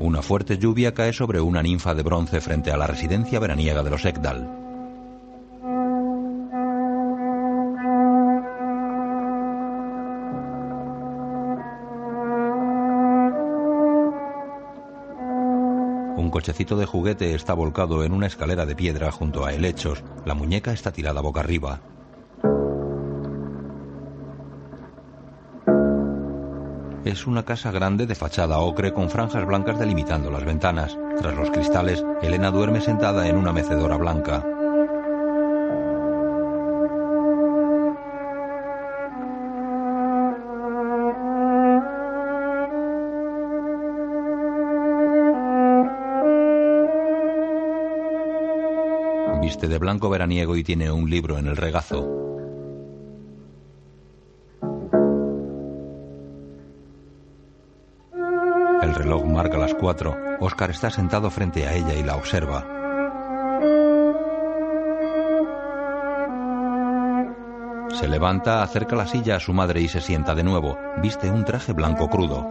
Una fuerte lluvia cae sobre una ninfa de bronce frente a la residencia veraniega de los Ekdal. Un cochecito de juguete está volcado en una escalera de piedra junto a helechos. La muñeca está tirada boca arriba. Es una casa grande de fachada ocre con franjas blancas delimitando las ventanas. Tras los cristales, Elena duerme sentada en una mecedora blanca. Viste de blanco veraniego y tiene un libro en el regazo. Reloj marca las cuatro. Oscar está sentado frente a ella y la observa. Se levanta, acerca la silla a su madre y se sienta de nuevo. Viste un traje blanco crudo.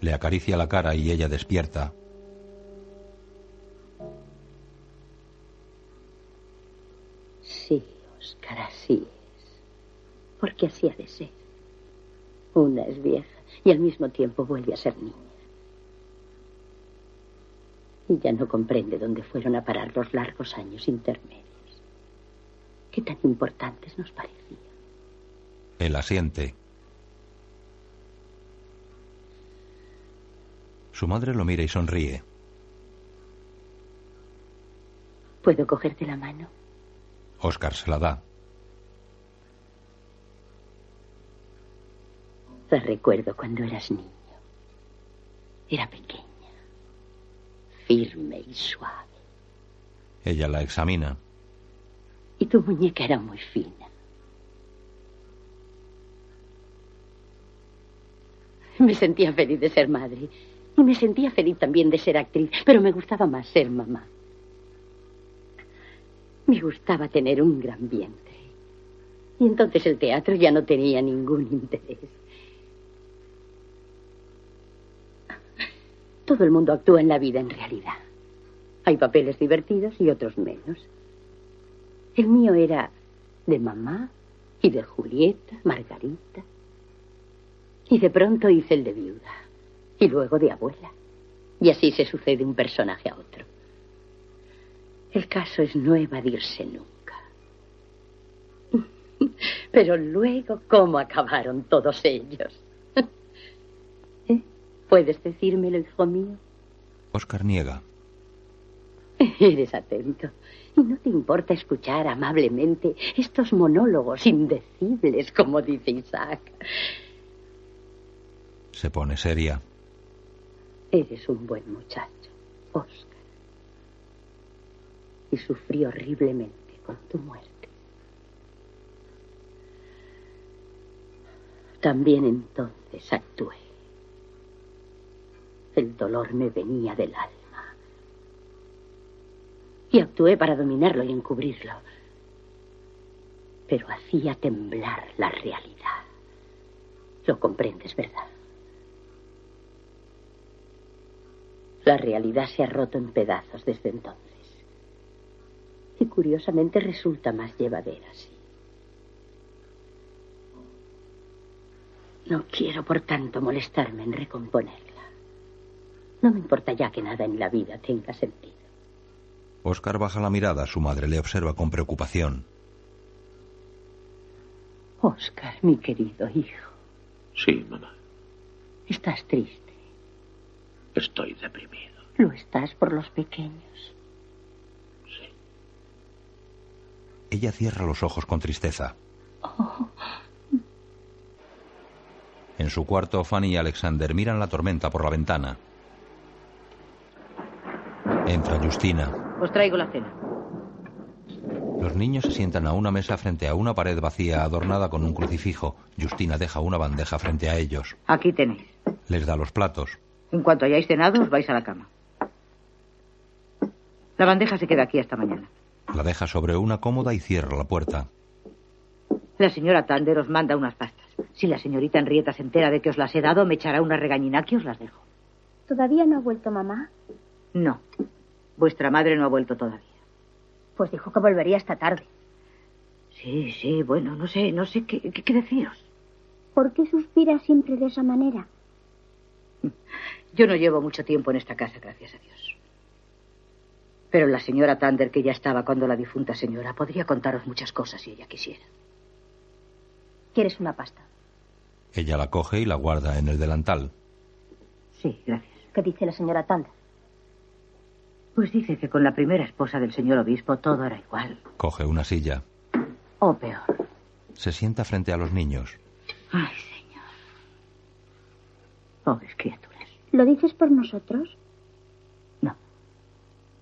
Le acaricia la cara y ella despierta. Y al mismo tiempo vuelve a ser niña. Y ya no comprende dónde fueron a parar los largos años intermedios. Qué tan importantes nos parecían. Él asiente. Su madre lo mira y sonríe. ¿Puedo cogerte la mano? Oscar se la da. Te recuerdo cuando eras niño. Era pequeña, firme y suave. Ella la examina. Y tu muñeca era muy fina. Me sentía feliz de ser madre. Y me sentía feliz también de ser actriz. Pero me gustaba más ser mamá. Me gustaba tener un gran vientre. Y entonces el teatro ya no tenía ningún interés. Todo el mundo actúa en la vida en realidad. Hay papeles divertidos y otros menos. El mío era de mamá y de Julieta, Margarita. Y de pronto hice el de viuda. Y luego de abuela. Y así se sucede un personaje a otro. El caso es no evadirse nunca. Pero luego, ¿cómo acabaron todos ellos? ¿Puedes decírmelo, hijo mío? Oscar niega. Eres atento. Y no te importa escuchar amablemente estos monólogos indecibles, como dice Isaac. Se pone seria. Eres un buen muchacho, Oscar. Y sufrí horriblemente con tu muerte. También entonces actué. El dolor me venía del alma. Y actué para dominarlo y encubrirlo. Pero hacía temblar la realidad. Lo comprendes, ¿verdad? La realidad se ha roto en pedazos desde entonces. Y curiosamente resulta más llevadera así. No quiero, por tanto, molestarme en recomponerla. No me importa ya que nada en la vida tenga sentido. Oscar baja la mirada. Su madre le observa con preocupación. Oscar, mi querido hijo. Sí, mamá. Estás triste. Estoy deprimido. Lo estás por los pequeños. Sí. Ella cierra los ojos con tristeza. Oh, En su cuarto, Fanny y Alexander miran la tormenta por la ventana. Entra Justina. Os traigo la cena. Los niños se sientan a una mesa frente a una pared vacía adornada con un crucifijo. Justina deja una bandeja frente a ellos. Aquí tenéis. Les da los platos. En cuanto hayáis cenado, os vais a la cama. La bandeja se queda aquí hasta mañana. La deja sobre una cómoda y cierra la puerta. La señora Tander os manda unas pastas. Si la señorita Henrietta se entera de que os las he dado, me echará una regañina que os las dejo. ¿Todavía no ha vuelto mamá? No. Vuestra madre no ha vuelto todavía. Pues dijo que volvería esta tarde. Sí, sí, bueno, no sé, no sé qué, qué, qué deciros. ¿Por qué suspira siempre de esa manera? Yo no llevo mucho tiempo en esta casa, gracias a Dios. Pero la señora Tander, que ya estaba cuando la difunta señora, podría contaros muchas cosas si ella quisiera. ¿Quieres una pasta? Ella la coge y la guarda en el delantal. Sí, gracias. ¿Qué dice la señora Tander? Pues dice que con la primera esposa del señor obispo todo era igual. Coge una silla. O peor. Se sienta frente a los niños. Ay, señor. Pobres criaturas. ¿Lo dices por nosotros? No.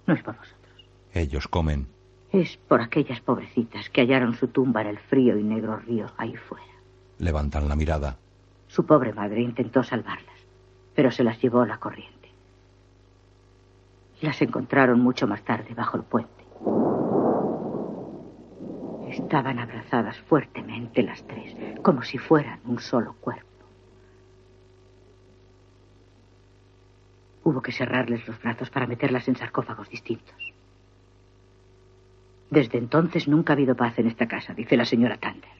No es por vosotros. Ellos comen. Es por aquellas pobrecitas que hallaron su tumba en el frío y negro río ahí fuera. Levantan la mirada. Su pobre madre intentó salvarlas, pero se las llevó la corriente. Las encontraron mucho más tarde bajo el puente. Estaban abrazadas fuertemente las tres, como si fueran un solo cuerpo. Hubo que cerrarles los brazos para meterlas en sarcófagos distintos. Desde entonces nunca ha habido paz en esta casa, dice la señora Tander.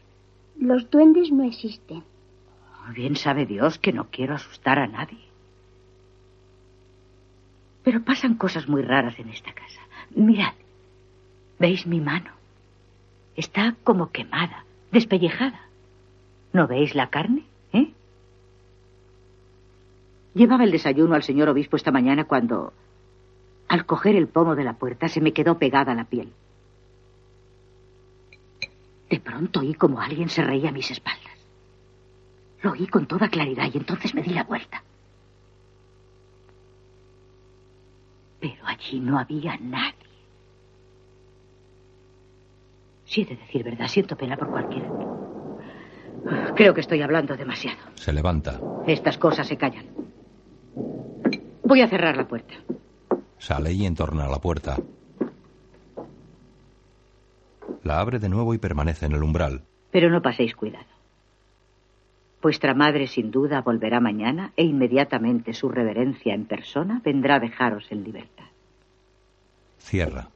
Los duendes no existen. Bien sabe Dios que no quiero asustar a nadie. Pero pasan cosas muy raras en esta casa. Mirad, ¿veis mi mano? Está como quemada, despellejada. ¿No veis la carne? ¿Eh? Llevaba el desayuno al señor obispo esta mañana cuando, al coger el pomo de la puerta, se me quedó pegada la piel. De pronto oí como alguien se reía a mis espaldas. Lo oí con toda claridad y entonces me di la vuelta. Pero allí no había nadie. Si he de decir verdad, siento pena por cualquiera. Creo que estoy hablando demasiado. Se levanta. Estas cosas se callan. Voy a cerrar la puerta. Sale y entorna la puerta. La abre de nuevo y permanece en el umbral. Pero no paséis cuidado. Vuestra madre sin duda volverá mañana e inmediatamente su reverencia en persona vendrá a dejaros en libertad. Cierra.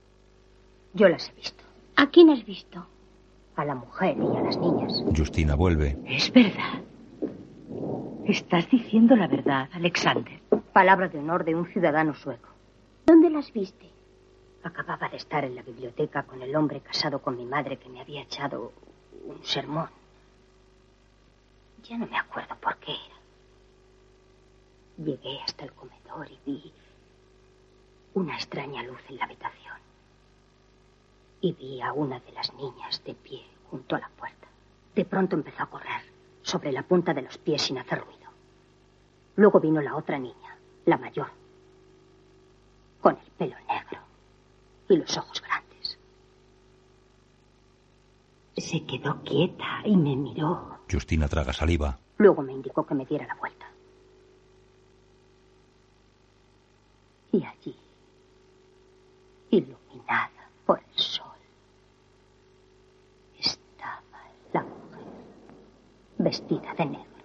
Yo las he visto. ¿A quién has visto? A la mujer y a las niñas. Justina vuelve. Es verdad. Estás diciendo la verdad, Alexander. Palabra de honor de un ciudadano sueco. ¿Dónde las viste? Acababa de estar en la biblioteca con el hombre casado con mi madre que me había echado un sermón. Ya no me acuerdo por qué era. Llegué hasta el comedor y vi una extraña luz en la habitación. Y vi a una de las niñas de pie junto a la puerta. De pronto empezó a correr sobre la punta de los pies sin hacer ruido. Luego vino la otra niña, la mayor, con el pelo negro y los ojos grandes. Se quedó quieta y me miró. Justina traga saliva. Luego me indicó que me diera la vuelta. Y allí, iluminada por el sol, estaba la mujer, vestida de negro,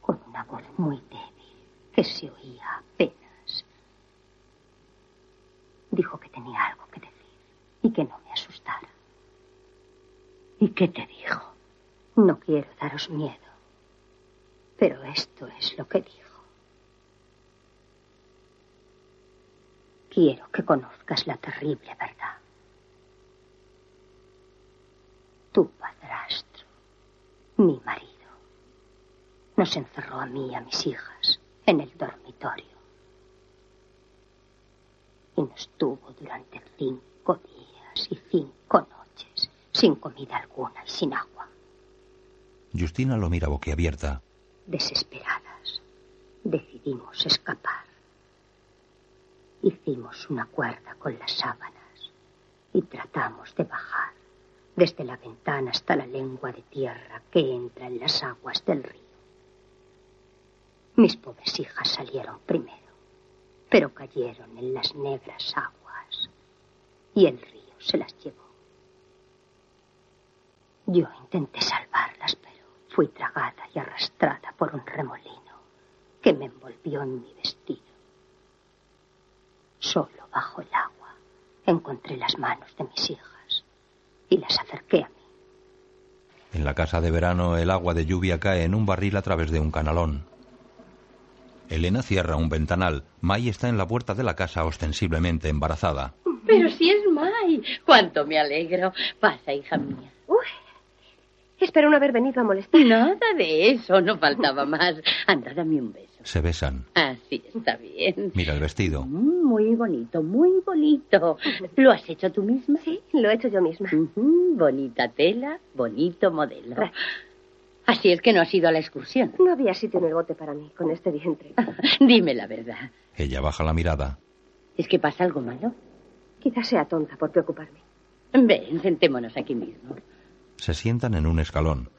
con una voz muy débil que se oía apenas. Dijo que tenía algo y que no me asustara. ¿Y qué te dijo? No quiero daros miedo, pero esto es lo que dijo. Quiero que conozcas la terrible verdad. Tu padrastro, mi marido, nos encerró a mí y a mis hijas en el dormitorio. Y nos tuvo durante cinco días y cinco noches, sin comida alguna y sin agua. Justina lo mira boquiabierta. Desesperadas, decidimos escapar. Hicimos una cuerda con las sábanas y tratamos de bajar desde la ventana hasta la lengua de tierra que entra en las aguas del río. Mis pobres hijas salieron primero, pero cayeron en las negras aguas y el río se las llevó. Yo intenté salvarlas, pero fui tragada y arrastrada por un remolino que me envolvió en mi vestido. Solo bajo el agua encontré las manos de mis hijas y las acerqué a mí. En la casa de verano el agua de lluvia cae en un barril a través de un canalón. Elena cierra un ventanal. May está en la puerta de la casa ostensiblemente embarazada. Pero si es May, cuánto me alegro. Pasa, hija mía. Uy, espero no haber venido a molestar. Nada de eso, no faltaba más. Anda, dame un beso. Se besan. Así está bien. Mira el vestido. Mm, Muy bonito, muy bonito. ¿Lo has hecho tú misma? Sí, lo he hecho yo misma. Bonita tela, bonito modelo. Gracias. Así es que no has ido a la excursión. No había sitio en el bote para mí con este vientre. Dime la verdad. Ella baja la mirada. ¿Es que pasa algo malo? Quizás sea tonta por preocuparme. Ven, sentémonos aquí mismo. Se sientan en un escalón.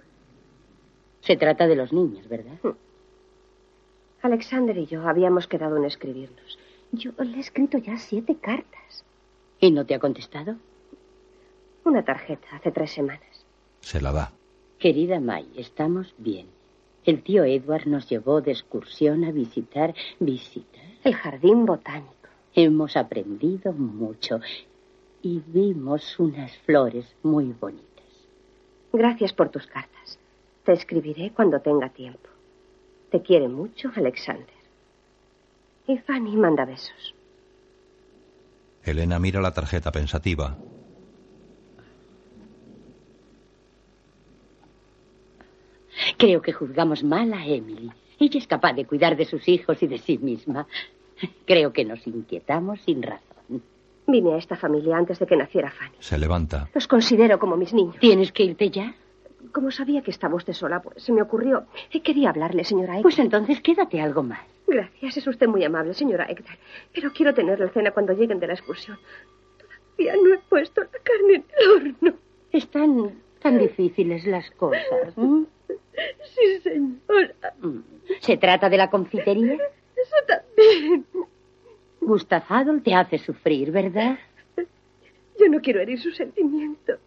Se trata de los niños, ¿verdad? Alexander y yo habíamos quedado en escribirnos. Yo le he escrito ya siete cartas. ¿Y no te ha contestado? Una tarjeta hace tres semanas. Se la da. Querida May, estamos bien. El tío Edward nos llevó de excursión a visitar, visitar. El jardín botánico. Hemos aprendido mucho y vimos unas flores muy bonitas. Gracias por tus cartas. Te escribiré cuando tenga tiempo. Te quiere mucho, Alexander. Y Fanny manda besos. Elena mira la tarjeta pensativa. Creo que juzgamos mal a Emily. Ella es capaz de cuidar de sus hijos y de sí misma. Creo que nos inquietamos sin razón. Vine a esta familia antes de que naciera Fanny. Se levanta. Los considero como mis niños. ¿Tienes que irte ya? Como sabía que estaba usted sola, pues se me ocurrió. Quería hablarle, señora Ekdal. Pues entonces quédate algo más. Gracias, es usted muy amable, señora Ekdal. Pero quiero tener la cena cuando lleguen de la excursión. Todavía no he puesto la carne en el horno. Están tan difíciles las cosas. Sí, señora. Mm. ¿Se trata de la confitería? Eso también. Gustav Adolf te hace sufrir, ¿verdad? Yo no quiero herir sus sentimientos.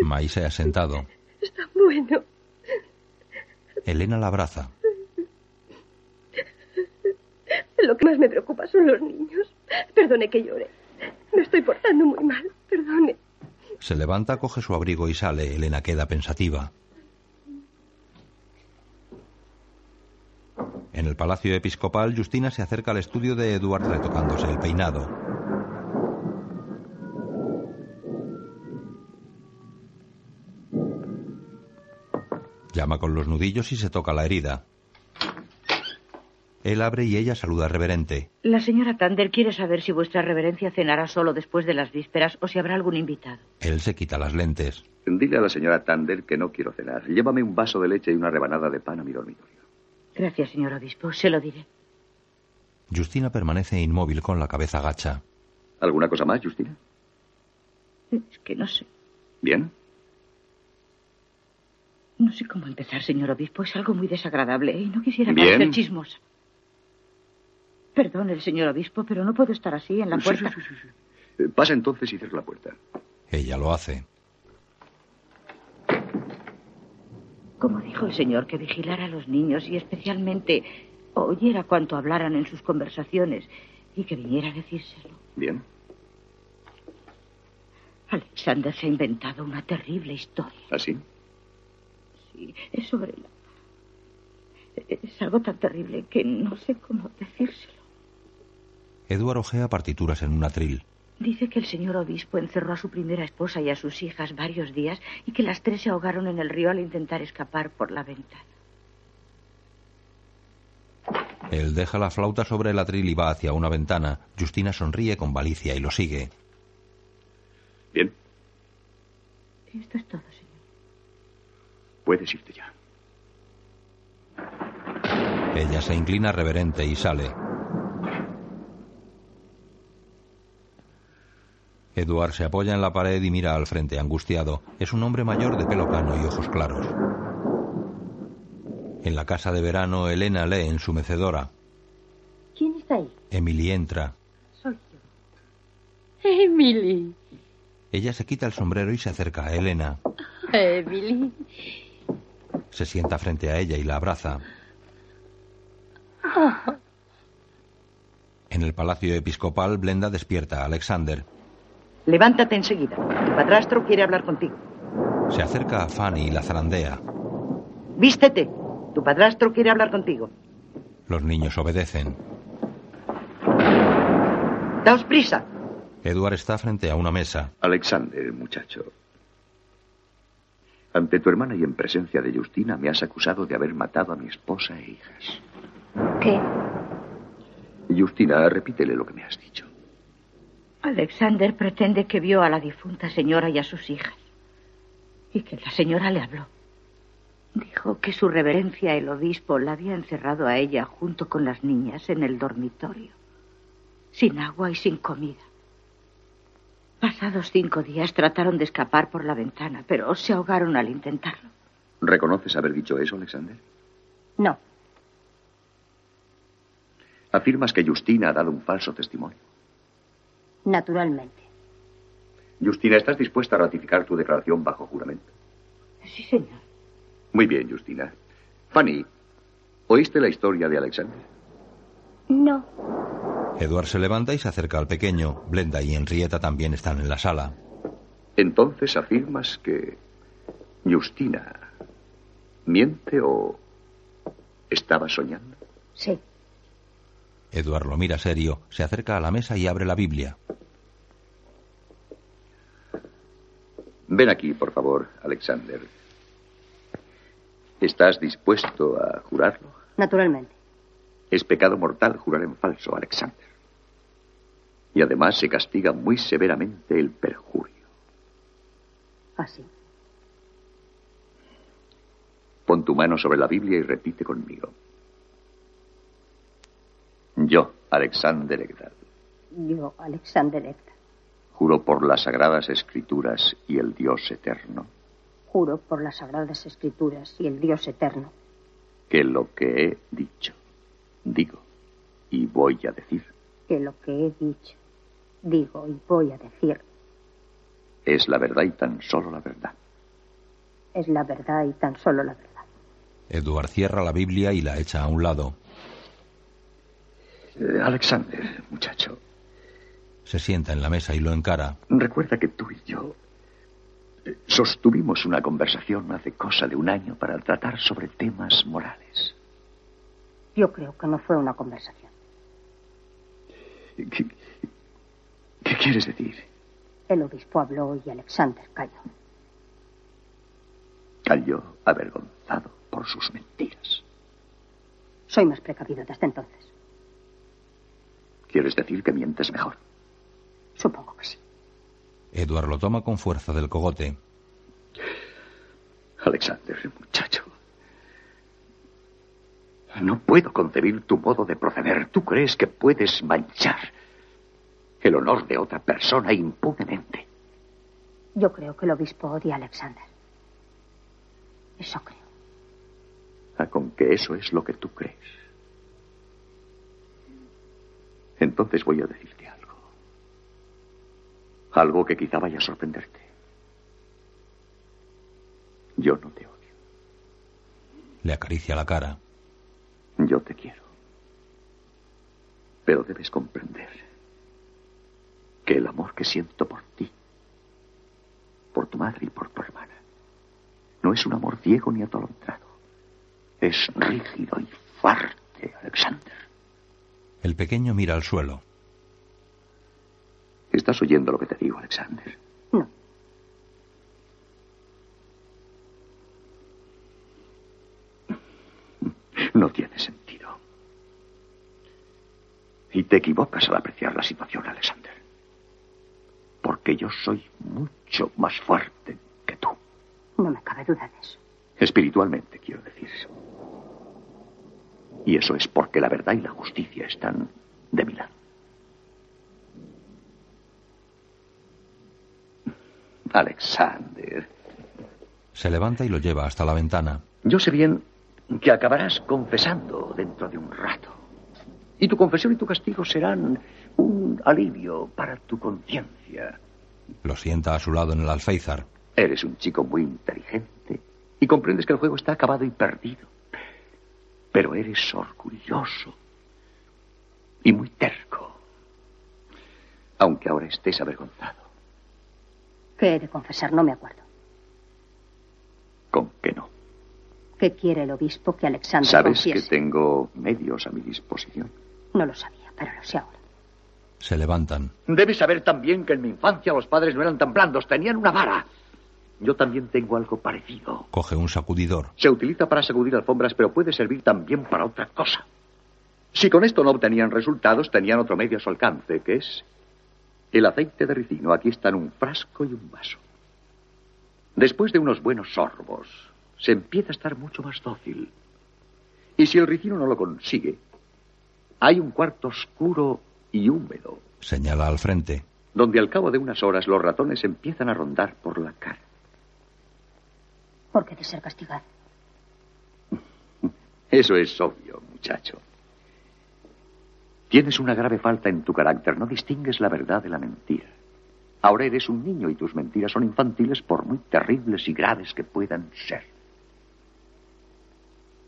May se ha sentado. Está bueno. Elena la abraza. Lo que más me preocupa son los niños. Perdone que llore. Me estoy portando muy mal. Perdone. Se levanta, coge su abrigo y sale. Elena queda pensativa. En el palacio episcopal, Justina se acerca al estudio de Edward retocándose el peinado. Llama con los nudillos y se toca la herida. Él abre y ella saluda reverente. La señora Tander quiere saber si vuestra reverencia cenará solo después de las vísperas o si habrá algún invitado. Él se quita las lentes. Dile a la señora Tander que no quiero cenar. Llévame un vaso de leche y una rebanada de pan a mi dormitorio. Gracias, señor obispo. Se lo diré. Justina permanece inmóvil con la cabeza gacha. ¿Alguna cosa más, Justina? Es que no sé. ¿Bien? No sé cómo empezar, señor obispo. Es algo muy desagradable y no quisiera parecer chismosa. Perdón, el señor obispo, pero no puedo estar así en la puerta. sí, sí, sí, sí. Eh, Pasa entonces y cierra la puerta. Ella lo hace. Como dijo el señor, que vigilara a los niños y especialmente oyera cuanto hablaran en sus conversaciones y que viniera a decírselo. Bien. Alexander se ha inventado una terrible historia. ¿Así? Sí, es sobre la... Es algo tan terrible que no sé cómo decírselo. Edward ojea partituras en un atril. Dice que el señor obispo encerró a su primera esposa y a sus hijas varios días y que las tres se ahogaron en el río al intentar escapar por la ventana. Él deja la flauta sobre el atril y va hacia una ventana. Justina sonríe con malicia y lo sigue. Bien. Esto es todo, señor. Puedes irte ya. Ella se inclina reverente y sale. Edward se apoya en la pared y mira al frente angustiado. Es un hombre mayor de pelo cano y ojos claros. En la casa de verano, Elena lee en su mecedora. ¿Quién está ahí? Emily entra. Soy yo. Emily. Ella se quita el sombrero y se acerca a Elena. Emily. Se sienta frente a ella y la abraza. En el palacio episcopal, Blenda despierta a Alexander. Levántate enseguida. Tu padrastro quiere hablar contigo. Se acerca a Fanny y la zarandea. Vístete. Tu padrastro quiere hablar contigo. Los niños obedecen. Daos prisa. Edward está frente a una mesa. Alexander, muchacho. Ante tu hermana y en presencia de Justina me has acusado de haber matado a mi esposa e hijas. ¿Qué? Justina, repítele lo que me has dicho. Alexander pretende que vio a la difunta señora y a sus hijas. Y que la señora le habló. Dijo que su reverencia el obispo la había encerrado a ella junto con las niñas en el dormitorio, sin agua y sin comida. Pasados cinco días trataron de escapar por la ventana, pero se ahogaron al intentarlo. ¿Reconoces haber dicho eso, Alexander? No. Afirmas que Justina ha dado un falso testimonio. Naturalmente. Justina, ¿estás dispuesta a ratificar tu declaración bajo juramento? Sí, señor. Muy bien, Justina. Fanny, ¿oíste la historia de Alexander? No. Edward se levanta y se acerca al pequeño. Blenda y Henrietta también están en la sala. Entonces afirmas que Justina miente o estaba soñando. Sí. Edward lo mira serio, se acerca a la mesa y abre la Biblia. Ven aquí, por favor, Alexander. ¿Estás dispuesto a jurarlo? Naturalmente. Es pecado mortal jurar en falso, Alexander. Y además se castiga muy severamente el perjurio. Así. Pon tu mano sobre la Biblia y repite conmigo. Yo, Alexander Egdal, Yo, Alexander Hector, juro por las sagradas escrituras y el Dios eterno juro por las sagradas escrituras y el Dios eterno que lo que he dicho, digo y voy a decir que lo que he dicho, digo y voy a decir es la verdad y tan solo la verdad. es la verdad y tan solo la verdad. Edward cierra la Biblia y la echa a un lado. Eh, Alexander, muchacho, Se sienta en la mesa y lo encara. recuerda que tú y yo eh, sostuvimos una conversación hace cosa de un año para tratar sobre temas morales. Yo creo que no fue una conversación. ¿Qué, qué quieres decir? El obispo habló y Alexander calló. Cayó avergonzado por sus mentiras. Soy más precavido desde entonces. ¿Quieres decir que mientes mejor? Supongo que sí. Edward lo toma con fuerza del cogote. Alexander, muchacho. No puedo concebir tu modo de proceder. Tú crees que puedes manchar el honor de otra persona impunemente. Yo creo que el obispo odia a Alexander. Eso creo. Ah, con que eso es lo que tú crees. Entonces voy a decirte algo. Que quizá vaya a sorprenderte. Yo no te odio. Le acaricia la cara. Yo te quiero. Pero debes comprender que el amor que siento por ti, por tu madre y por tu hermana, no es un amor ciego ni atolondrado. Es rígido y fuerte, Alexander. El pequeño mira al suelo. ¿Estás oyendo lo que te digo, Alexander? No. No tiene sentido. Y te equivocas al apreciar la situación, Alexander. Porque yo soy mucho más fuerte que tú. No me cabe duda de eso. Espiritualmente, quiero decir. Y eso es porque la verdad y la justicia están de mi lado. Alexander, Se levanta y lo lleva hasta la ventana. yo sé bien que acabarás confesando dentro de un rato. Y tu confesión y tu castigo serán un alivio para tu conciencia. Lo sienta a su lado en el alféizar. Eres un chico muy inteligente y comprendes que el juego está acabado y perdido. Pero eres orgulloso y muy terco. Aunque ahora estés avergonzado. ¿Qué he de confesar? No me acuerdo. ¿Con qué no? ¿Qué quiere el obispo que Alexander Sabes confiese? que tengo medios a mi disposición. No lo sabía, pero lo sé ahora. Se levantan. Debes saber también que en mi infancia los padres no eran tan blandos, tenían una vara. Yo también tengo algo parecido. Coge un sacudidor. Se utiliza para sacudir alfombras, pero puede servir también para otra cosa. Si con esto no obtenían resultados, tenían otro medio a su alcance, que es el aceite de ricino. Aquí están un frasco y un vaso. Después de unos buenos sorbos, se empieza a estar mucho más dócil. Y si el ricino no lo consigue, hay un cuarto oscuro y húmedo, Señala al frente. donde al cabo de unas horas los ratones empiezan a rondar por la cara. ¿Por qué de ser castigado? Eso es obvio, muchacho. Tienes una grave falta en tu carácter. No distingues la verdad de la mentira. Ahora eres un niño y tus mentiras son infantiles por muy terribles y graves que puedan ser.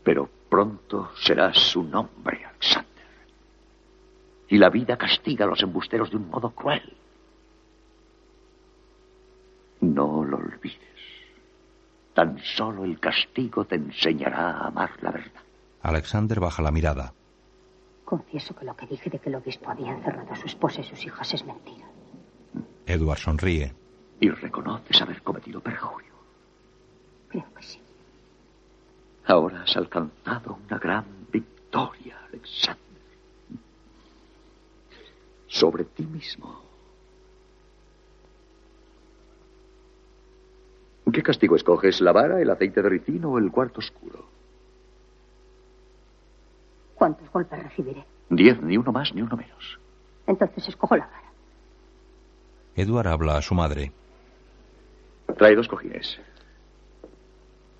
Pero pronto serás un hombre, Alexander. Y la vida castiga a los embusteros de un modo cruel. No lo olvides. Tan solo el castigo te enseñará a amar la verdad. Alexander baja la mirada. Confieso que lo que dije de que el obispo había encerrado a su esposa y sus hijas es mentira. Edward sonríe. Y reconoces haber cometido perjurio. Creo que sí. Ahora has alcanzado una gran victoria, Alexander. Sobre ti mismo. ¿Qué castigo escoges? ¿La vara, el aceite de ricino o el cuarto oscuro? ¿Cuántos golpes recibiré? Diez, ni uno más ni uno menos. Entonces escojo la vara. Edward habla a su madre. Trae dos cojines.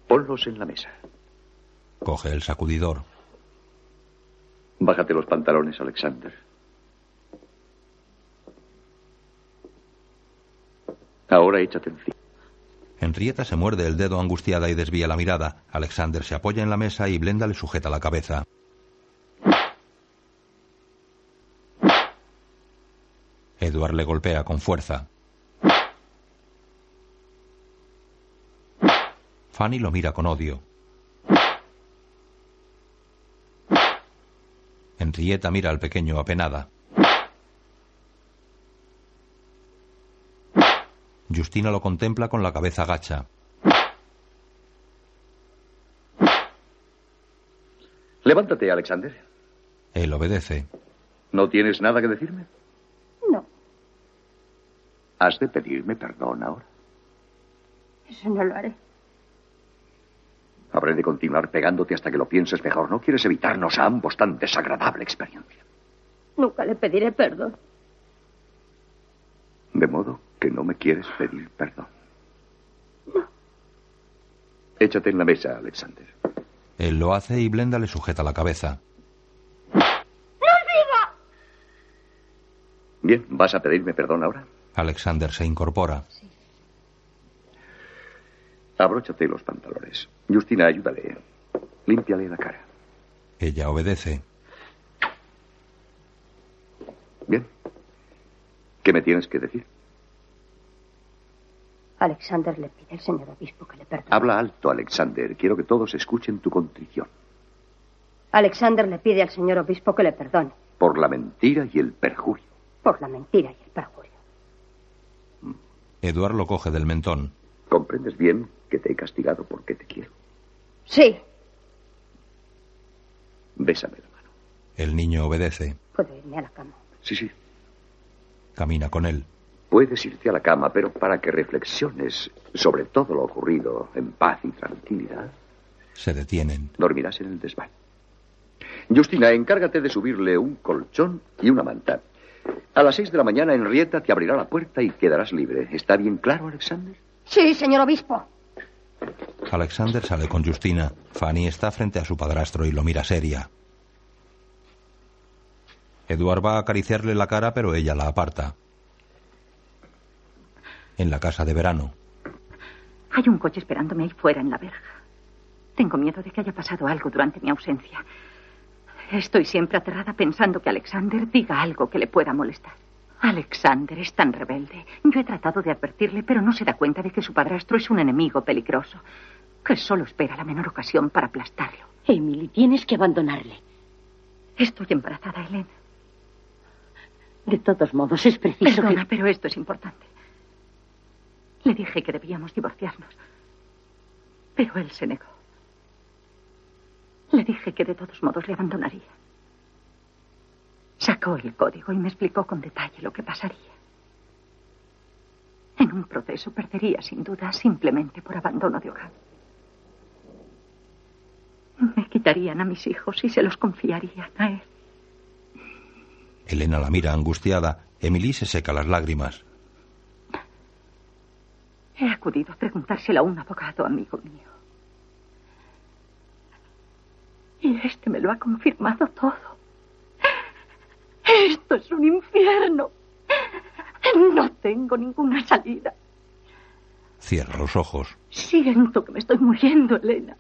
Ponlos en la mesa. Coge el sacudidor. Bájate los pantalones, Alexander. Ahora échate encima. Henrietta se muerde el dedo angustiada y desvía la mirada. Alexander se apoya en la mesa y Blenda le sujeta la cabeza. Edward le golpea con fuerza. Fanny lo mira con odio. Henrietta mira al pequeño apenada. Justina lo contempla con la cabeza gacha. Levántate, Alexander. Él obedece. ¿No tienes nada que decirme? No, ¿Has de pedirme perdón ahora? eso no lo haré. Habré de continuar pegándote hasta que lo pienses mejor. ¿No quieres evitarnos a ambos tan desagradable experiencia? Nunca le pediré perdón. De modo que no me quieres pedir perdón. Échate en la mesa, Alexander. Él lo hace y Blenda le sujeta la cabeza. Bien, ¿vas a pedirme perdón ahora? Alexander se incorpora. Abróchate los pantalones. Justina, ayúdale. Límpiale la cara. Ella obedece. Bien. ¿Qué me tienes que decir? Alexander le pide al señor obispo que le perdone. Habla alto, Alexander. Quiero que todos escuchen tu contrición. Alexander le pide al señor obispo que le perdone Por la mentira y el perjurio. por la mentira y el perjurio. Edward lo coge del mentón. ¿Comprendes bien que te he castigado porque te quiero? Sí, Bésame la mano. El niño obedece. puedo irme a la cama. Sí, sí. Camina con él. Puedes irte a la cama, pero para que reflexiones sobre todo lo ocurrido en paz y tranquilidad, Se detienen. dormirás en el desván. Justina, encárgate de subirle un colchón y una manta. A las seis de la mañana Henrietta te abrirá la puerta y quedarás libre. ¿Está bien claro, Alexander? Sí, señor obispo. Alexander sale con Justina. Fanny está frente a su padrastro y lo mira seria. Eduard va a acariciarle la cara, pero ella la aparta. En la casa de verano. Hay un coche esperándome ahí fuera en la verja. Tengo miedo de que haya pasado algo durante mi ausencia. Estoy siempre aterrada pensando que Alexander diga algo que le pueda molestar. Alexander es tan rebelde. Yo he tratado de advertirle, pero no se da cuenta de que su padrastro es un enemigo peligroso, que solo espera la menor ocasión para aplastarlo. Emily, tienes que abandonarle. Estoy embarazada, Elena. De todos modos, es preciso Perdona, que... pero esto es importante. Le dije que debíamos divorciarnos, pero él se negó. Le dije que de todos modos le abandonaría. Sacó el código y me explicó con detalle lo que pasaría. En un proceso perdería sin duda simplemente por abandono de hogar. Me quitarían a mis hijos y se los confiarían a él. Elena la mira angustiada. Emily se seca las lágrimas. He acudido a preguntárselo a un abogado amigo mío. Y este me lo ha confirmado todo. Esto es un infierno. No tengo ninguna salida. Cierra los ojos. Siento que me estoy muriendo, Elena.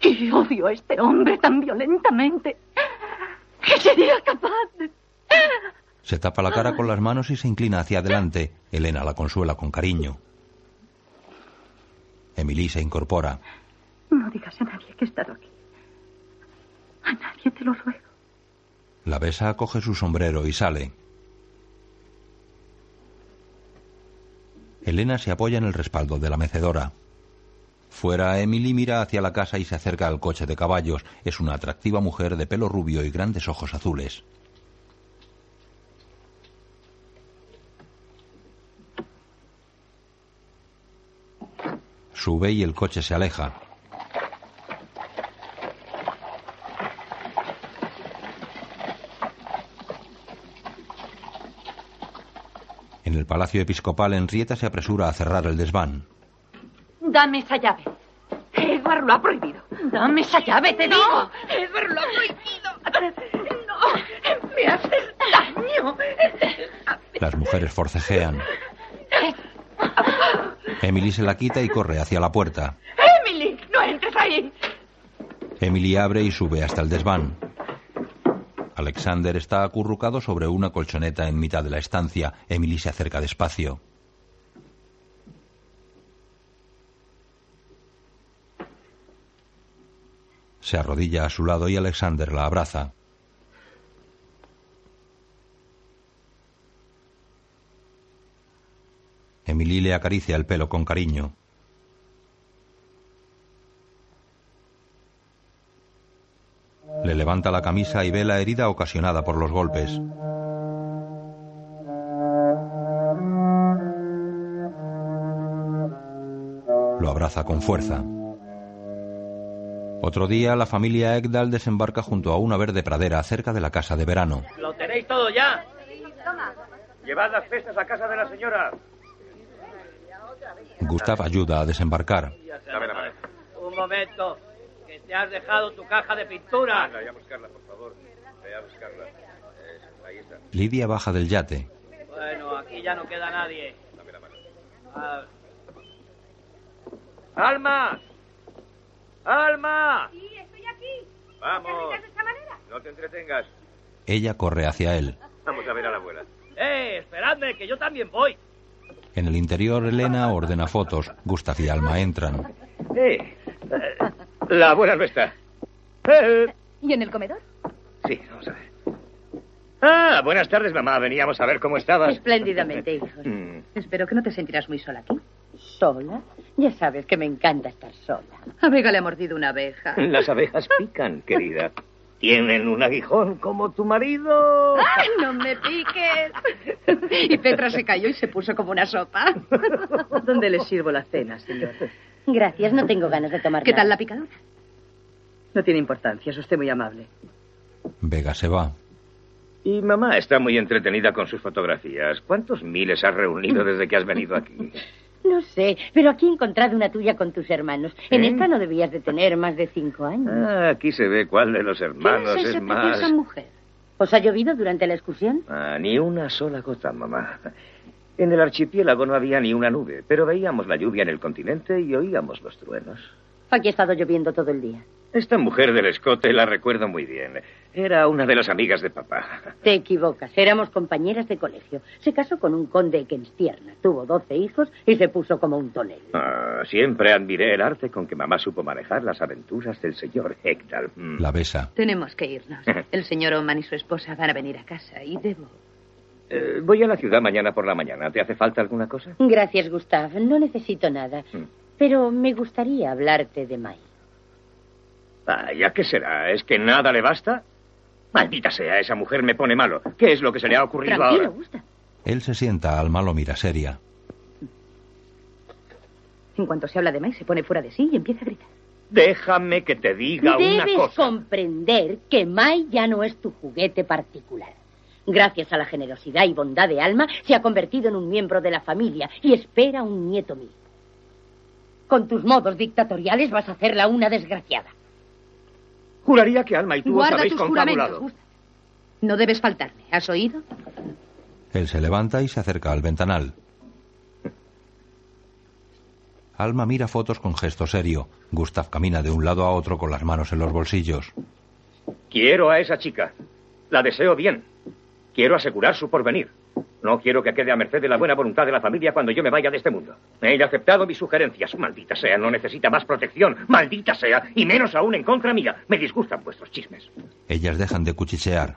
Y odio a este hombre tan violentamente que sería capaz de... Se tapa la cara con las manos y se inclina hacia adelante. Elena la consuela con cariño. Emily se incorpora. No digas a nadie que he estado aquí. A nadie te lo ruego. La besa, coge su sombrero y sale. Elena se apoya en el respaldo de la mecedora. Fuera, Emily mira hacia la casa y se acerca al coche de caballos. Es una atractiva mujer de pelo rubio y grandes ojos azules. Sube y el coche se aleja. En el palacio episcopal, Henrietta se apresura a cerrar el desván. Dame esa llave. Edward lo ha prohibido. Dame esa llave, te digo. Edward lo ha prohibido. No, me haces daño. Las mujeres forcejean. Emily se la quita y corre hacia la puerta. Emily, no entres ahí. Emily abre y sube hasta el desván. Alexander está acurrucado sobre una colchoneta en mitad de la estancia. Emily se acerca despacio. Se arrodilla a su lado y Alexander la abraza. Emily le acaricia el pelo con cariño. Le levanta la camisa y ve la herida ocasionada por los golpes. Lo abraza con fuerza. Otro día, la familia Ekdal desembarca junto a una verde pradera cerca de la casa de verano. ¿Lo tenéis todo ya? Llevad las cestas a casa de la señora. Gustav ayuda a desembarcar. Un momento, te has dejado tu caja de pintura. Anda, ya a buscarla, por favor. Ve a buscarla. Eso, ahí está. Lidia baja del yate. Bueno, aquí ya no queda nadie. Dame la mano. Ah. ¡Alma! ¡Alma! Sí, estoy aquí. Vamos. ¿Te de esta manera? No te entretengas. Ella corre hacia él. Vamos a ver a la abuela. ¡Eh, esperadme, que yo también voy! En el interior, Elena ordena fotos. Gustav y Alma entran. Eh, la abuela no está. Eh, ¿Y en el comedor? sí, vamos a ver. Ah, buenas tardes, mamá. Veníamos a ver cómo estabas. Espléndidamente, hijos. Mm, Espero que no te sentirás muy sola aquí. ¿Sola? Ya sabes que me encanta estar sola. A Vega le ha mordido una abeja. Las abejas pican, querida. Tienen un aguijón como tu marido. ¡Ay, no me piques! Y Petra se cayó y se puso como una sopa. ¿Dónde le sirvo la cena, señor? Gracias, no tengo ganas de tomar ¿Qué tal la picadura? No tiene importancia, es usted muy amable. Vega se va. Y mamá está muy entretenida con sus fotografías. ¿Cuántos miles has reunido desde que has venido aquí? No sé, pero aquí he encontrado una tuya con tus hermanos. En ¿Eh? esta no debías de tener más de cinco años. Ah, aquí se ve cuál de los hermanos ¿Quién es es esa más. preciosa mujer? ¿Os ha llovido durante la excursión? Ah, ni una sola gota, mamá. En el archipiélago no había ni una nube, pero veíamos la lluvia en el continente y oíamos los truenos. Aquí ha estado lloviendo todo el día. Esta mujer del escote la recuerdo muy bien. Era una de las amigas de papá. Te equivocas. Éramos compañeras de colegio. Se casó con un conde que Kenstierna. Tuvo doce hijos y se puso como un tonel. Ah, siempre admiré el arte con que mamá supo manejar las aventuras del señor Hector. Mm. La besa. Tenemos que irnos. El señor Oman y su esposa van a venir a casa y debo. Eh, voy a la ciudad mañana por la mañana. ¿Te hace falta alguna cosa? Gracias, Gustav. No necesito nada. Mm. Pero me gustaría hablarte de Mai. Vaya, ¿qué será? ¿Es que nada le basta? Maldita sea, esa mujer me pone malo. ¿Qué es lo que se le ha ocurrido Tranquilo, ahora? Gustav. Él se sienta, Alma lo mira seria. En cuanto se habla de May, se pone fuera de sí y empieza a gritar. Déjame que te diga una Debes cosa. comprender que Mai ya no es tu juguete particular. Gracias a la generosidad y bondad de Alma, se ha convertido en un miembro de la familia y espera un nieto mío. Con tus modos dictatoriales vas a hacerla una desgraciada. Juraría que Alma y tú os habéis tus juramentos, confabulado. No debes faltarme. ¿Has oído? Él se levanta y se acerca al ventanal. Alma mira fotos con gesto serio. Gustav camina de un lado a otro con las manos en los bolsillos. Quiero a esa chica. La deseo bien. Quiero asegurar su porvenir. No quiero que quede a merced de la buena voluntad de la familia cuando yo me vaya de este mundo. Ella ha aceptado mis sugerencias. Maldita sea, no necesita más protección. Maldita sea, y menos aún en contra mía. Me disgustan vuestros chismes. Ellas dejan de cuchichear.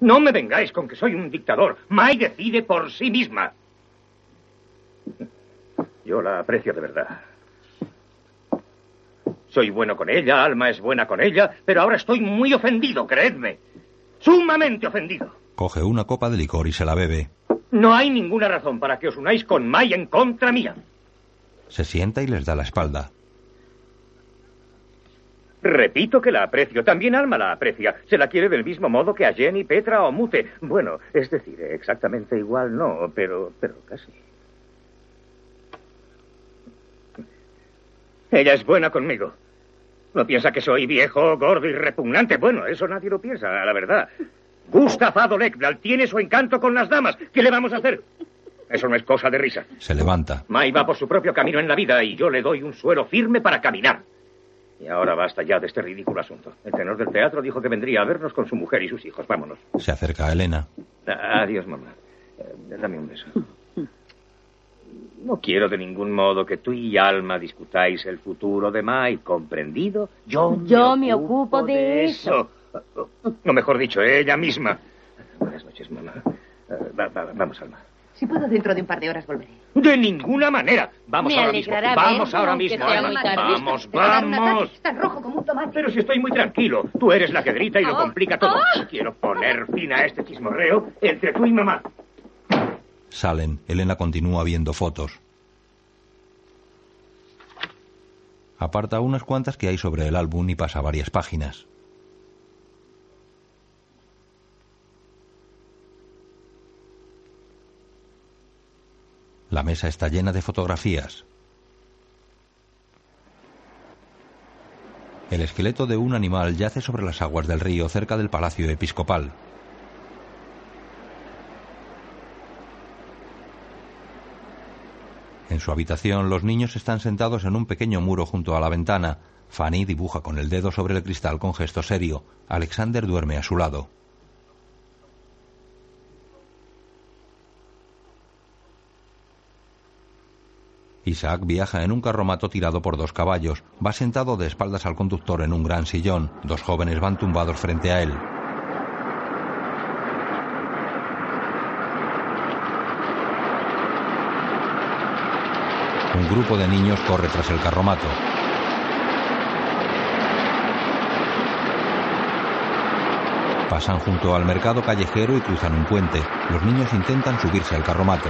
No me vengáis con que soy un dictador. Mai decide por sí misma. Yo la aprecio de verdad. Soy bueno con ella, Alma es buena con ella, pero ahora estoy muy ofendido, creedme. Sumamente ofendido. Coge una copa de licor y se la bebe. No hay ninguna razón para que os unáis con Mai en contra mía. Se sienta y les da la espalda. Repito que la aprecio. También Alma la aprecia. Se la quiere del mismo modo que a Jenny, Petra o Mute. Bueno, es decir, exactamente igual no, pero, pero casi. Ella es buena conmigo. No piensa que soy viejo, gordo y repugnante. Bueno, eso nadie lo piensa, la verdad. Gustav Adolf Ekdal tiene su encanto con las damas. ¿Qué le vamos a hacer? Eso no es cosa de risa. Se levanta. Mai va por su propio camino en la vida y yo le doy un suelo firme para caminar. Y ahora basta ya de este ridículo asunto. El tenor del teatro dijo que vendría a vernos con su mujer y sus hijos. Vámonos. Se acerca a Elena. A- Adiós, mamá. Eh, dame un beso. No quiero de ningún modo que tú y Alma discutáis el futuro de Mai, ¿comprendido? Yo, Yo me ocupo de eso. No, mejor dicho, ella misma. Buenas noches, mamá. Eh, va- va- vamos, Alma. Si puedo, dentro de un par de horas volveré. De ninguna manera. Vamos Me ahora mismo. alegrará Vamos ahora mismo. Alma. Vamos, vamos. Estás rojo como un tomate. Pero si estoy muy tranquilo, tú eres la que grita y lo Oh, complica todo. oh. Quiero poner fin a este chismorreo entre tú y mamá. Salen. Elena continúa viendo fotos. Aparta unas cuantas que hay sobre el álbum y pasa varias páginas. La mesa está llena de fotografías. El esqueleto de un animal yace sobre las aguas del río cerca del palacio episcopal. En su habitación los niños están sentados en un pequeño muro junto a la ventana. Fanny dibuja con el dedo sobre el cristal con gesto serio. Alexander duerme a su lado. Isaac viaja en un carromato tirado por dos caballos. Va sentado de espaldas al conductor en un gran sillón. Dos jóvenes van tumbados frente a él. Un grupo de niños corre tras el carromato. Pasan junto al mercado callejero y cruzan un puente. Los niños intentan subirse al carromato.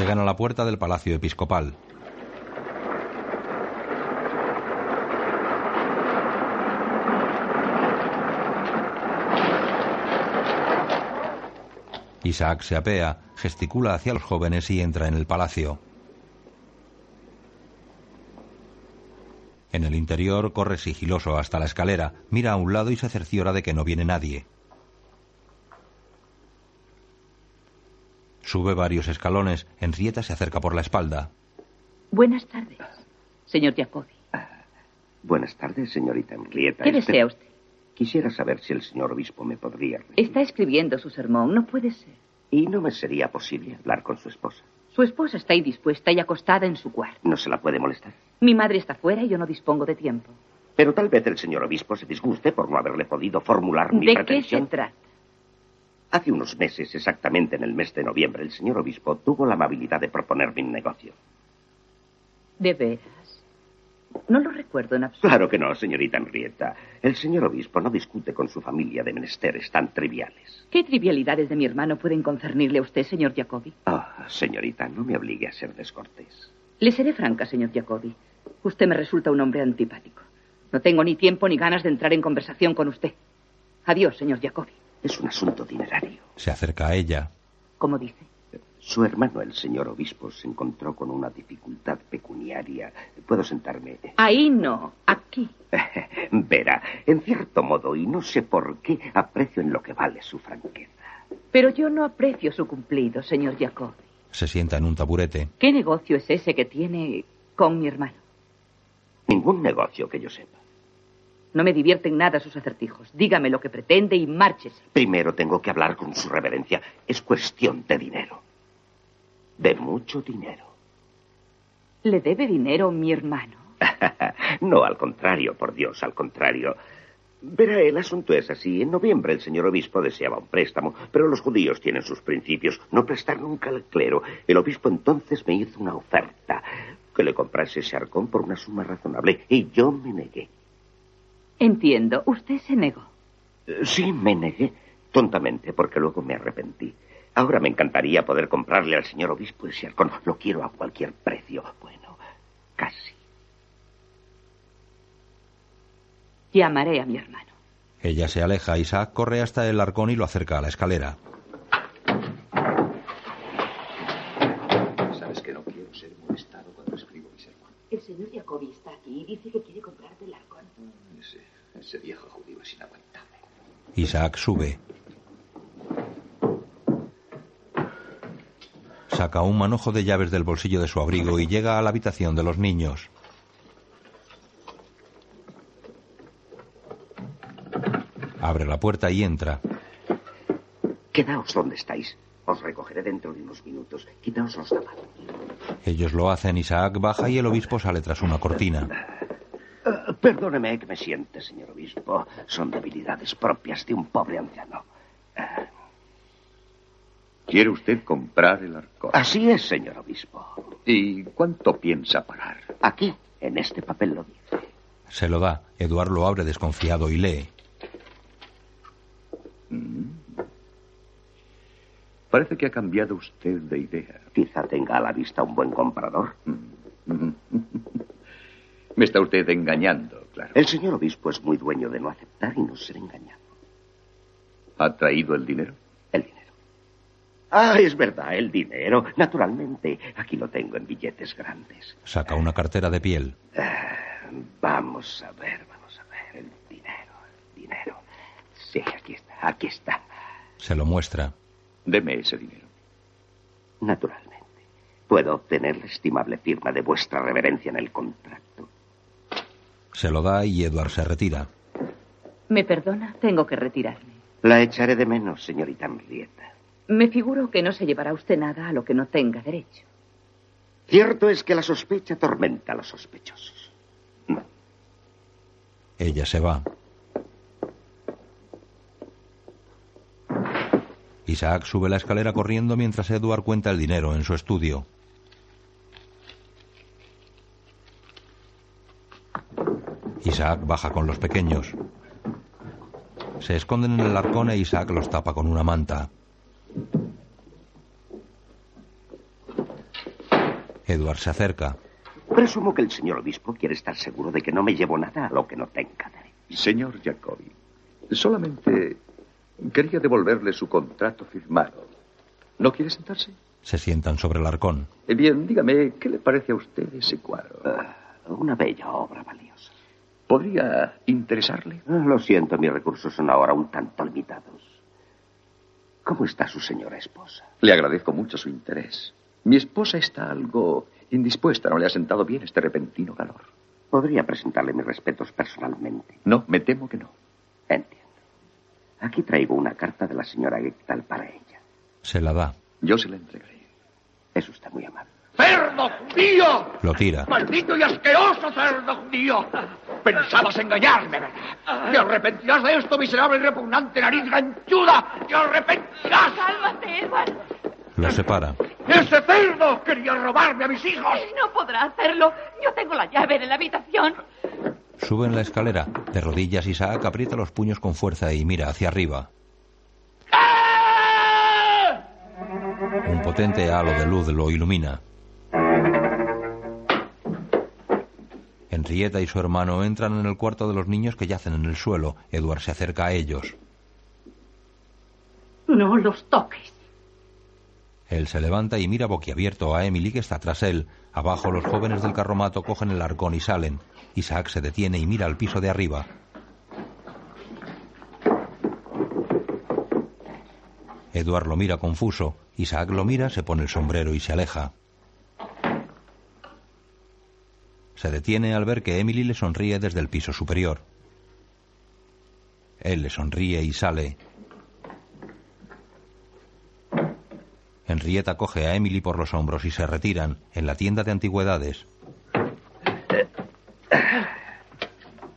Llegan a la puerta del Palacio Episcopal. Isaac se apea, gesticula hacia los jóvenes y entra en el palacio. En el interior corre sigiloso hasta la escalera, mira a un lado y se cerciora de que no viene nadie. Sube varios escalones, Henrietta se acerca por la espalda. Buenas tardes, señor Jacobi. Buenas tardes, señorita Henrietta. ¿Qué desea usted? Quisiera saber si el señor obispo me podría... recibir. Está escribiendo su sermón, no puede ser. ¿Y no me sería posible hablar con su esposa? Su esposa está ahí dispuesta y acostada en su cuarto. ¿No se la puede molestar? Mi madre está fuera y yo no dispongo de tiempo. Pero tal vez el señor obispo se disguste por no haberle podido formular mi ¿De qué se trata? Hace unos meses, exactamente en el mes de noviembre, el señor obispo tuvo la amabilidad de proponerme un negocio. ¿De veras? No lo recuerdo en absoluto. Claro que no, señorita Henrietta. El señor obispo no discute con su familia de menesteres tan triviales. ¿Qué trivialidades de mi hermano pueden concernirle a usted, señor Jacobi? Ah, señorita, no me obligue a ser descortés. Le seré franca, señor Jacobi. Usted me resulta un hombre antipático. No tengo ni tiempo ni ganas de entrar en conversación con usted. Adiós, señor Jacobi. Es un asunto dinerario. Se acerca a ella. ¿Cómo dice? Su hermano, el señor obispo, se encontró con una dificultad pecuniaria. ¿Puedo sentarme? Ahí no, aquí. Verá, en cierto modo, y no sé por qué, aprecio en lo que vale su franqueza. Pero yo no aprecio su cumplido, señor Jacobi. Se sienta en un taburete. ¿Qué negocio es ese que tiene con mi hermano? Ningún negocio que yo sepa. No me divierten nada sus acertijos. Dígame lo que pretende y márchese. Primero tengo que hablar con su reverencia. Es cuestión de dinero. De mucho dinero. ¿Le debe dinero mi hermano? no, al contrario, por Dios, al contrario. Verá, el asunto es así. En noviembre el señor obispo deseaba un préstamo, pero los judíos tienen sus principios. No prestar nunca al clero. El obispo entonces me hizo una oferta. Que le comprase ese arcón por una suma razonable. Y yo me negué. Entiendo. Usted se negó. Eh, Sí, me negué. Tontamente, porque luego me arrepentí. Ahora me encantaría poder comprarle al señor obispo ese arcón. Lo quiero a cualquier precio. Bueno, casi. Llamaré a mi hermano. Ella se aleja. Isaac corre hasta el arcón y lo acerca a la escalera. Sabes que no quiero ser molestado cuando escribo mi sermón. El señor Jacobi está aquí y dice que quiere comprarte el arcón. Ese, ese viejo judío es inaguantable. Isaac sube. Saca un manojo de llaves del bolsillo de su abrigo y llega a la habitación de los niños. Abre la puerta y entra. Quedaos donde estáis. Os recogeré dentro de unos minutos. Quitaos los zapatos. Ellos lo hacen. Isaac baja y el obispo sale tras una cortina. Eh, perdóneme que me siente, señor obispo. Son debilidades propias de un pobre anciano. ¿Quiere usted comprar el arcón? Así es, señor obispo. ¿Y cuánto piensa pagar? Aquí, en este papel lo dice. Se lo da. Eduardo lo abre desconfiado y lee. Parece que ha cambiado usted de idea. Quizá tenga a la vista un buen comprador. Me está usted engañando, claro. El señor obispo es muy dueño de no aceptar y no ser engañado. ¿Ha traído el dinero? El dinero. Ah, es verdad, el dinero. Naturalmente, aquí lo tengo en billetes grandes. Saca una cartera de piel. Ah, vamos a ver, vamos a ver. El dinero, el dinero. Sí, aquí está, aquí está. Se lo muestra. Deme ese dinero. Naturalmente. Puedo obtener la estimable firma de vuestra reverencia en el contrato. Se lo da y Edward se retira. ¿Me perdona? Tengo que retirarme. La echaré de menos, señorita Henrietta. Me figuro que no se llevará usted nada a lo que no tenga derecho. Cierto es que la sospecha atormenta a los sospechosos. Ella se va. Isaac sube la escalera corriendo mientras Edward cuenta el dinero en su estudio. Isaac baja con los pequeños. Se esconden en el arcón e Isaac los tapa con una manta. Edward se acerca. Presumo que el señor obispo quiere estar seguro de que no me llevo nada a lo que no tenga derecho. Señor Jacobi, solamente quería devolverle su contrato firmado. ¿No quiere sentarse? Se sientan sobre el arcón. Eh, bien, dígame, ¿qué le parece a usted ese cuadro? Ah, una bella obra valiosa. ¿Podría interesarle? Ah, lo siento, mis recursos son ahora un tanto limitados. ¿Cómo está su señora esposa? Le agradezco mucho su interés. Mi esposa está algo indispuesta. No le ha sentado bien este repentino calor. ¿Podría presentarle mis respetos personalmente? No, me temo que no. Entiendo. Aquí traigo una carta de la señora Gectal para ella. Se la da. Yo se la entregaré. Es usted muy amable. ¡Cerdo judío! Lo tira. ¡Maldito y asqueroso cerdo judío! Pensabas engañarme, ¿verdad? Te arrepentirás de esto, miserable y repugnante nariz ganchuda. Te arrepentirás. Cálmate, Edward. Lo separa. ¡Ese cerdo quería robarme a mis hijos! No podrá hacerlo. Yo tengo la llave de la habitación. Suben la escalera. De rodillas, Isaac aprieta los puños con fuerza y mira hacia arriba. Un potente halo de luz lo ilumina. Henrietta y su hermano entran en el cuarto de los niños que yacen en el suelo. Edward se acerca a ellos. No los toques. Él se levanta y mira boquiabierto a Emily que está tras él. Abajo los jóvenes del carromato cogen el arcón y salen. Isaac se detiene y mira al piso de arriba. Edward lo mira confuso. Isaac lo mira, se pone el sombrero y se aleja. Se detiene al ver que Emily le sonríe desde el piso superior. Él le sonríe y sale. Henrietta coge a Emily por los hombros y se retiran en la tienda de antigüedades.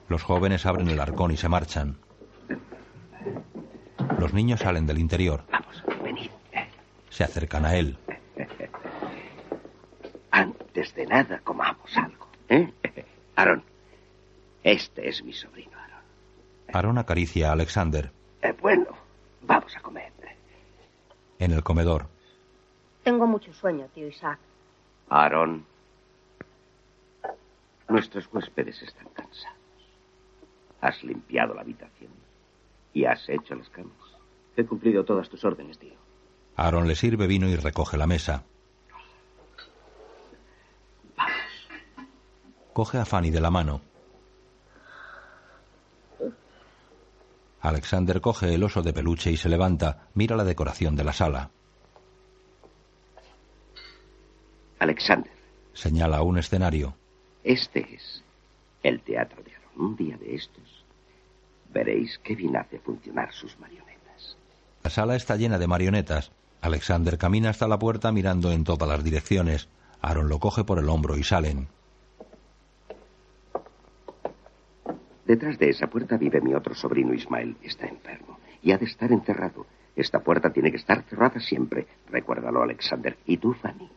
Los jóvenes abren el arcón y se marchan. Los niños salen del interior. Vamos, venid. Se acercan a él. Antes de nada, comamos algo. ¿eh? Aaron, este es mi sobrino, Aaron. Aaron acaricia a Alexander. Eh, bueno, vamos a comer. En el comedor. Tengo mucho sueño, tío Isaac. Aaron, nuestros huéspedes están cansados. Has limpiado la habitación y has hecho las camas. He cumplido todas tus órdenes, tío. Aaron le sirve vino y recoge la mesa. Coge a Fanny de la mano. Alexander coge el oso de peluche y se levanta, mira la decoración de la sala. Alexander, Señala un escenario. Este es el teatro de Aaron. Un día de estos veréis qué bien hace funcionar sus marionetas. La sala está llena de marionetas. Alexander camina hasta la puerta mirando en todas las direcciones. Aaron lo coge por el hombro y salen. Detrás de esa puerta vive mi otro sobrino Ismael. Está enfermo y ha de estar encerrado. Esta puerta tiene que estar cerrada siempre. Recuérdalo, Alexander. Y tú, Fanny.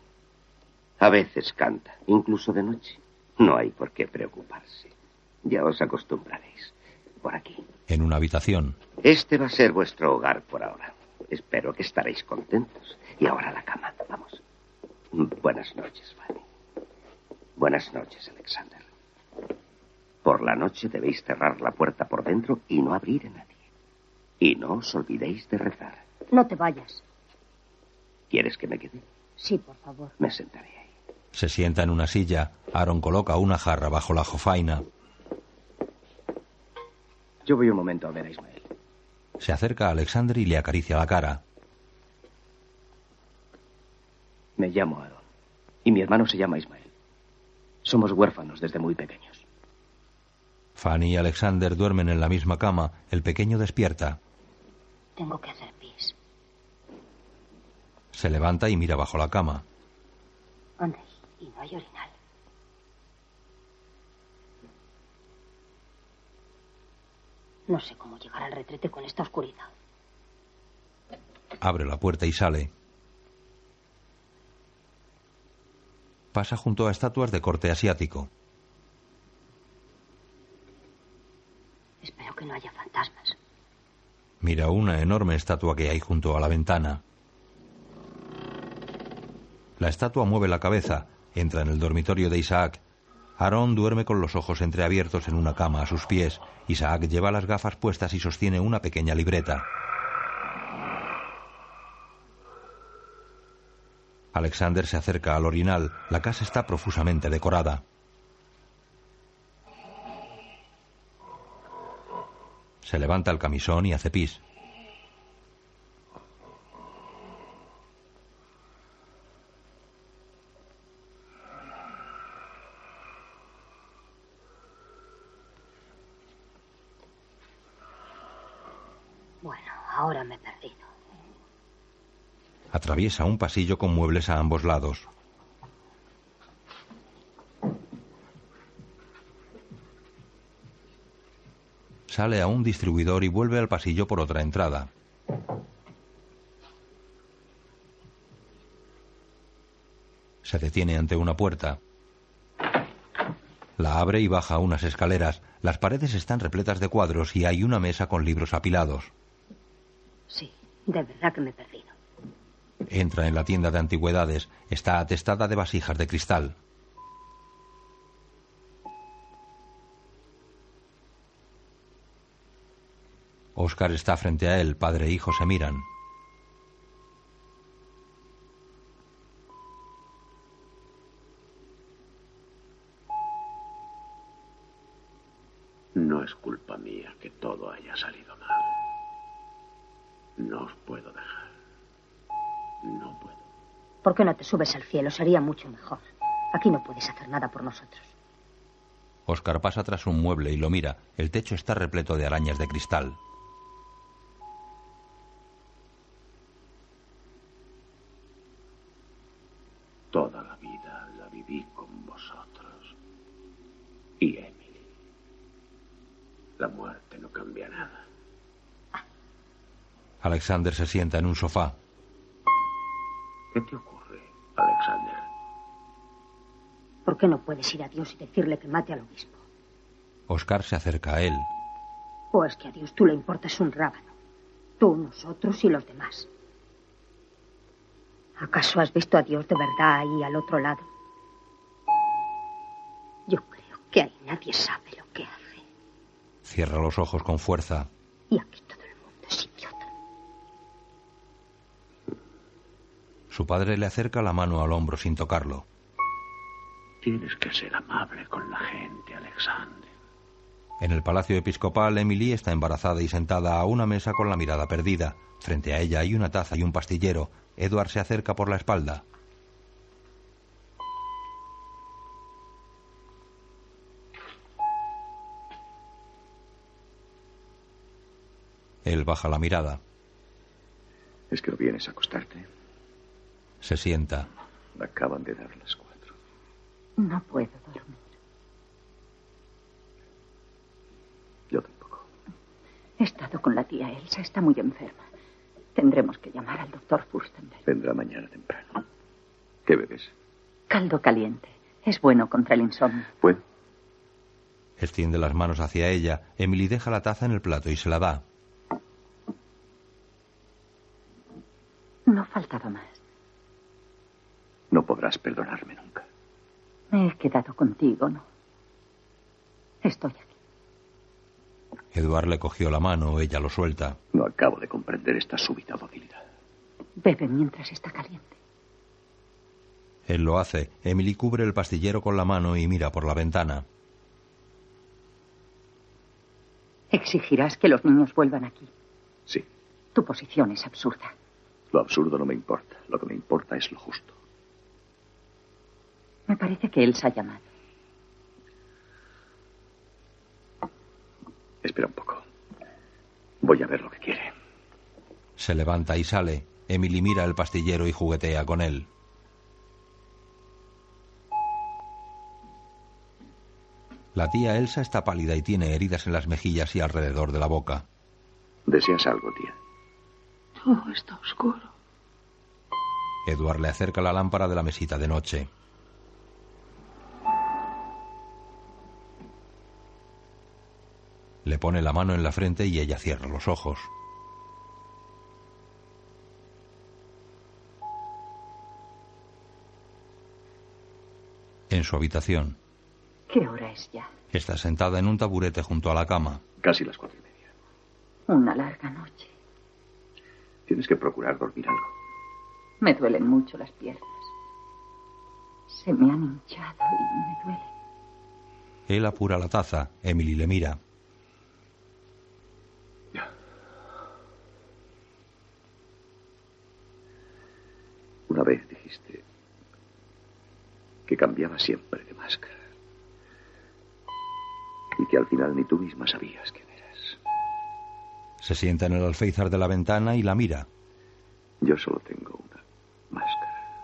A veces canta, incluso de noche. No hay por qué preocuparse. Ya os acostumbraréis. Por aquí. En una habitación. Este va a ser vuestro hogar por ahora. Espero que estaréis contentos. Y ahora a la cama. Vamos. Buenas noches, Fanny. Buenas noches, Alexander. Por la noche debéis cerrar la puerta por dentro y no abrir a nadie. Y no os olvidéis de rezar. No te vayas. ¿Quieres que me quede? Sí, por favor. Me sentaré. Se sienta en una silla. Aaron coloca una jarra bajo la jofaina. Yo voy un momento a ver a Ismael. Se acerca a Alexander y le acaricia la cara. Me llamo Aaron. Y mi hermano se llama Ismael. Somos huérfanos desde muy pequeños. Fanny y Alexander duermen en la misma cama. El pequeño despierta. Tengo que hacer pis. Se levanta y mira bajo la cama. Anda, y no hay orinal. No sé cómo llegar al retrete con esta oscuridad. Abre la puerta y sale. Pasa junto a estatuas de corte asiático. Espero que no haya fantasmas. Mira una enorme estatua que hay junto a la ventana. La estatua mueve la cabeza, entra en el dormitorio de Isaac. Aaron duerme con los ojos entreabiertos en una cama a sus pies. Isaac lleva las gafas puestas y sostiene una pequeña libreta. Alexander se acerca al orinal. La casa está profusamente decorada. Se levanta el camisón y hace pis. Bueno, ahora me he perdido. Atraviesa un pasillo con muebles a ambos lados. Sale a un distribuidor y vuelve al pasillo por otra entrada. Se detiene ante una puerta. La abre y baja unas escaleras. Las paredes están repletas de cuadros y hay una mesa con libros apilados. Sí, de verdad que me perdido. Entra en la tienda de antigüedades. Está atestada de vasijas de cristal. Oscar está frente a él. Padre e hijo se miran. No es culpa mía que todo haya salido mal. No os puedo dejar. No puedo. ¿Por qué no te subes al cielo? Sería mucho mejor. Aquí no puedes hacer nada por nosotros. Oscar pasa tras un mueble y lo mira. El techo está repleto de arañas de cristal. Toda la vida la viví con vosotros. Y Emily. La muerte no cambia nada. Alexander se sienta en un sofá. ¿Qué te ocurre, Alexander? ¿Por qué no puedes ir a Dios y decirle que mate al obispo? Oscar se acerca a él. ¿O es que a Dios tú le importas un rábano? Tú, nosotros y los demás. ¿Acaso has visto a Dios de verdad ahí al otro lado? Yo creo que ahí nadie sabe lo que hace. Cierra los ojos con fuerza. Y aquí todo el mundo es idiota. Su padre le acerca la mano al hombro sin tocarlo. Tienes que ser amable con la gente, Alexander. En el palacio episcopal, Emily está embarazada y sentada a una mesa con la mirada perdida. Frente a ella hay una taza y un pastillero. Edward se acerca por la espalda. Él baja la mirada. ¿Es que no vienes a acostarte? Se sienta. Me acaban de dar las cuatro. No puedo dormir. Yo tampoco. He estado con la tía Elsa, está muy enferma. Tendremos que llamar al doctor Furstenberg. Vendrá mañana temprano. ¿Qué bebes? Caldo caliente. Es bueno contra el insomnio. Bueno. Extiende las manos hacia ella. Emily deja la taza en el plato y se la da. No faltaba más. No podrás perdonarme nunca. Me he quedado contigo, ¿no? Estoy aquí. Edward le cogió la mano, ella lo suelta. No acabo de comprender esta súbita docilidad. Bebe mientras está caliente. Él lo hace. Emily cubre el pastillero con la mano y mira por la ventana. Exigirás que los niños vuelvan aquí. Sí. Tu posición es absurda. Lo absurdo no me importa. Lo que me importa es lo justo. Me parece que él se ha llamado. Espera un poco. Voy a ver lo que quiere. Se levanta y sale. Emily mira el pastillero y juguetea con él. La tía Elsa está pálida y tiene heridas en las mejillas y alrededor de la boca. ¿Deseas algo, tía? Todo está oscuro. Edward le acerca la lámpara de la mesita de noche. Le pone la mano en la frente y ella cierra los ojos. En su habitación. ¿Qué hora es ya? Está sentada en un taburete junto a la cama. Casi las cuatro y media. Una larga noche. Tienes que procurar dormir algo. Me duelen mucho las piernas. Se me han hinchado y me duele. Él apura la taza. Emily le mira. Una vez dijiste que cambiaba siempre de máscara. Y que al final ni tú misma sabías quién eras. Se sienta en el alféizar de la ventana y la mira. Yo solo tengo una máscara.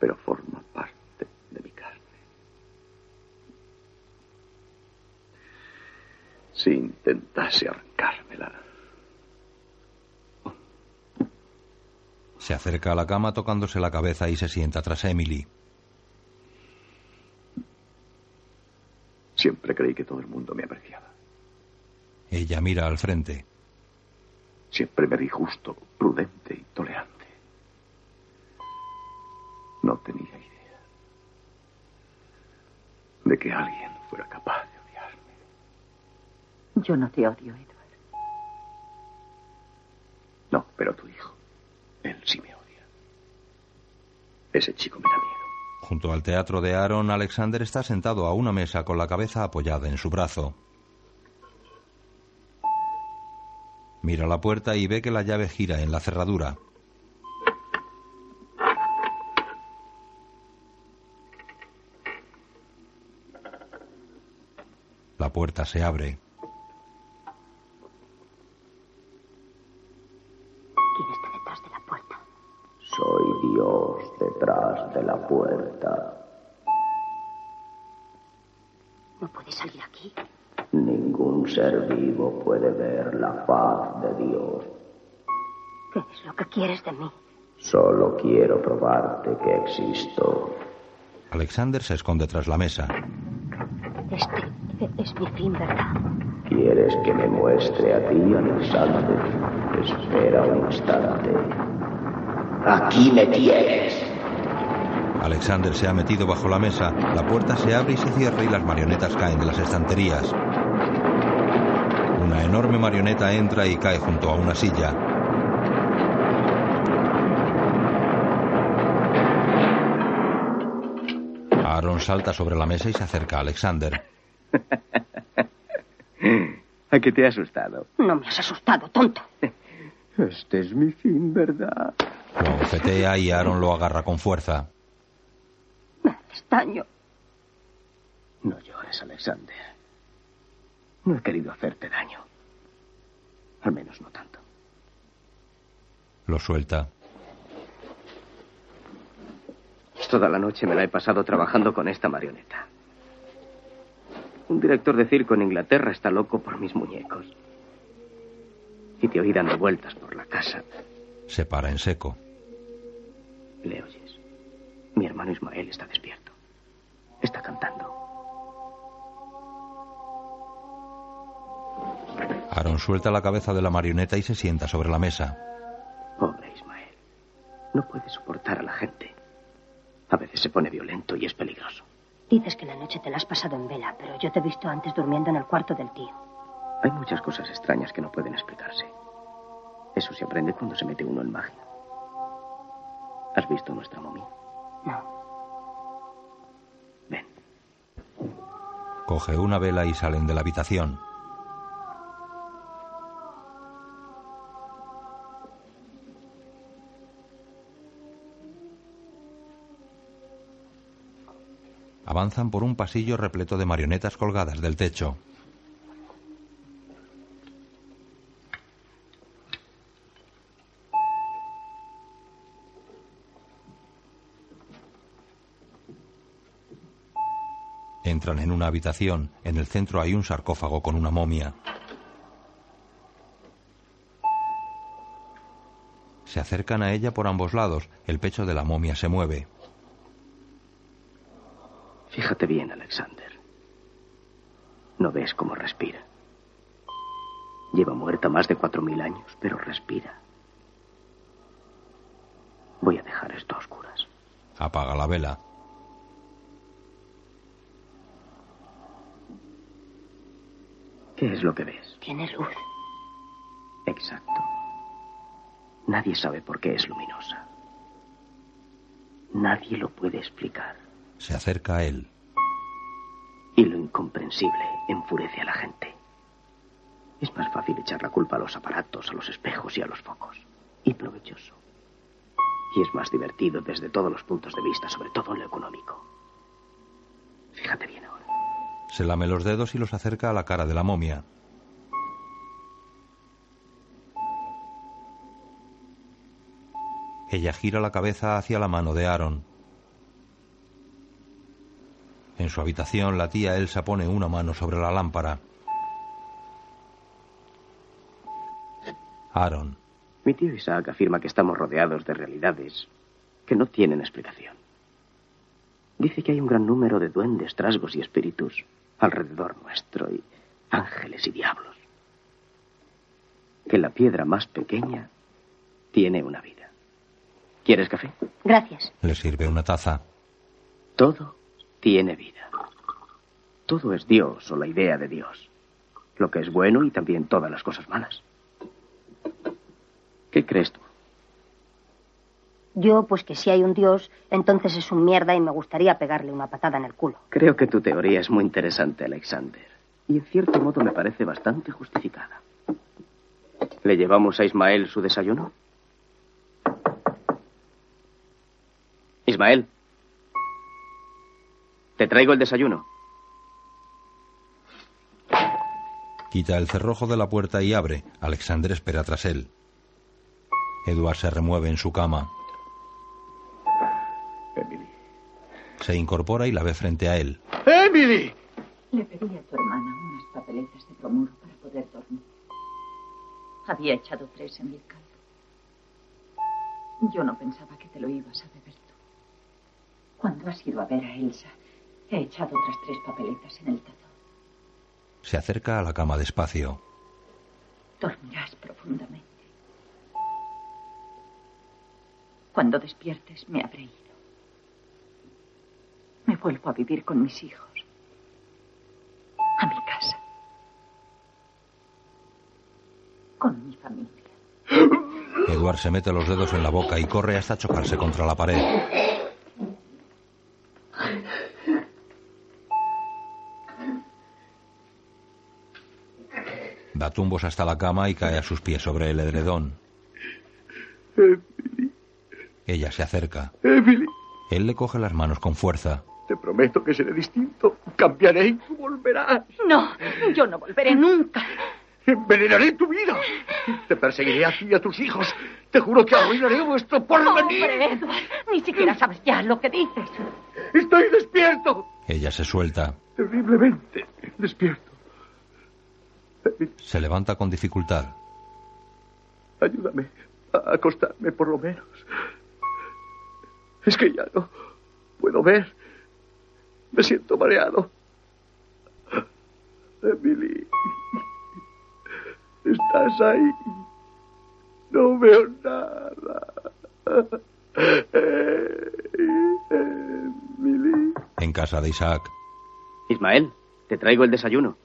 Pero forma parte de mi carne. Si intentase arrancármela, Se acerca a la cama tocándose la cabeza y se sienta tras Emily. siempre creí que todo el mundo me apreciaba. Ella mira al frente. Siempre me vi justo, prudente y tolerante. No tenía idea de que alguien fuera capaz de odiarme. Yo no te odio, Edward. No, pero tu hijo, él me odia. Ese chico me da miedo. Junto al teatro de Aaron, Alexander está sentado a una mesa con la cabeza apoyada en su brazo. Mira la puerta y ve que la llave gira en la cerradura. La puerta se abre. Detrás de la puerta. ¿No puede salir aquí? Ningún ser vivo puede ver la faz de Dios. ¿Qué es lo que quieres de mí? Solo quiero probarte que existo. Alexander se esconde tras la mesa. Este es mi fin, ¿verdad? ¿Quieres que me muestre a ti, Alexander? Espera un instante. Aquí me tienes. Alexander se ha metido bajo la mesa, la puerta se abre y se cierra y las marionetas caen de las estanterías. Una enorme marioneta entra y cae junto a una silla. Aaron salta sobre la mesa y se acerca a Alexander. ¿A qué te ha asustado? No me has asustado, tonto. Este es mi fin, ¿verdad? Lo abofetea y Aaron lo agarra con fuerza. No llores, Alexander. No he querido hacerte daño. Al menos no tanto. Lo suelta. Toda la noche me la he pasado trabajando con esta marioneta. Un director de circo en Inglaterra está loco por mis muñecos. Y te oí dando vueltas por la casa. Se para en seco. ¿Le oyes? Mi hermano Ismael está despierto. Está cantando. Aaron suelta la cabeza de la marioneta y se sienta sobre la mesa. Pobre Ismael. No puede soportar a la gente. A veces se pone violento y es peligroso. Dices que la noche te la has pasado en vela, pero yo te he visto antes durmiendo en el cuarto del tío. Hay muchas cosas extrañas que no pueden explicarse. Eso se aprende cuando se mete uno en magia. ¿Has visto nuestra momia? No. Coge una vela y salen de la habitación. Avanzan por un pasillo repleto de marionetas colgadas del techo. Entran en una habitación. En el centro hay un sarcófago con una momia. Se acercan a ella por ambos lados. El pecho de la momia se mueve. Fíjate bien, Alexander. ¿No ves cómo respira? Lleva muerta más de cuatro mil años, pero respira. Voy a dejar esto a oscuras. Apaga la vela. ¿Qué es lo que ves? Tiene luz. Exacto. Nadie sabe por qué es luminosa. Nadie lo puede explicar. Se acerca a él. Y lo incomprensible enfurece a la gente. Es más fácil echar la culpa a los aparatos, a los espejos y a los focos. Y provechoso. Y es más divertido desde todos los puntos de vista, sobre todo en lo económico. Fíjate bien ahora. Se lame los dedos y los acerca a la cara de la momia. Ella gira la cabeza hacia la mano de Aaron. En su habitación, la tía Elsa pone una mano sobre la lámpara. Aaron. Mi tío Isaac afirma que estamos rodeados de realidades que no tienen explicación. Dice que hay un gran número de duendes, trasgos y espíritus alrededor nuestro y ángeles y diablos. Que la piedra más pequeña tiene una vida. ¿Quieres café? Gracias. Le sirve una taza. Todo tiene vida. Todo es Dios o la idea de Dios. Lo que es bueno y también todas las cosas malas. ¿Qué crees tú? Yo, pues que si hay un Dios, entonces es un mierda y me gustaría pegarle una patada en el culo. Creo que tu teoría es muy interesante, Alexander. Y en cierto modo me parece bastante justificada. ¿Le llevamos a Ismael su desayuno? Ismael. Te traigo el desayuno. Quita el cerrojo de la puerta y abre. Alexander espera tras él. Edward se remueve en su cama. Se incorpora y la ve frente a él. ¡Emily! Le pedí a tu hermana unas papeletas de bromuro para poder dormir. Había echado tres en el caldo. Yo no pensaba que te lo ibas a beber tú. Cuando has ido a ver a Elsa, he echado otras tres papeletas en el tazón. Se acerca a la cama despacio. Dormirás profundamente. Cuando despiertes me habré ido. Vuelvo a vivir con mis hijos. A mi casa. Con mi familia. Edward se mete los dedos en la boca y corre hasta chocarse contra la pared. Da tumbos hasta la cama y cae a sus pies sobre el edredón. Emily, Ella se acerca. Emily, Él le coge las manos con fuerza. Te prometo que seré distinto. Cambiaré y tú volverás. No, yo no volveré nunca. Envenenaré tu vida. Te perseguiré a ti y a tus hijos. Te juro que arruinaré vuestro porvenir. Hombre, Edward, ni siquiera sabes ya lo que dices. Estoy despierto. Ella se suelta. Terriblemente despierto. Se levanta con dificultad. Ayúdame a acostarme por lo menos. Es que ya no puedo ver. Me siento mareado. Emily. Estás ahí. No veo nada. Emily. En casa de Isaac. Ismael, te traigo el desayuno.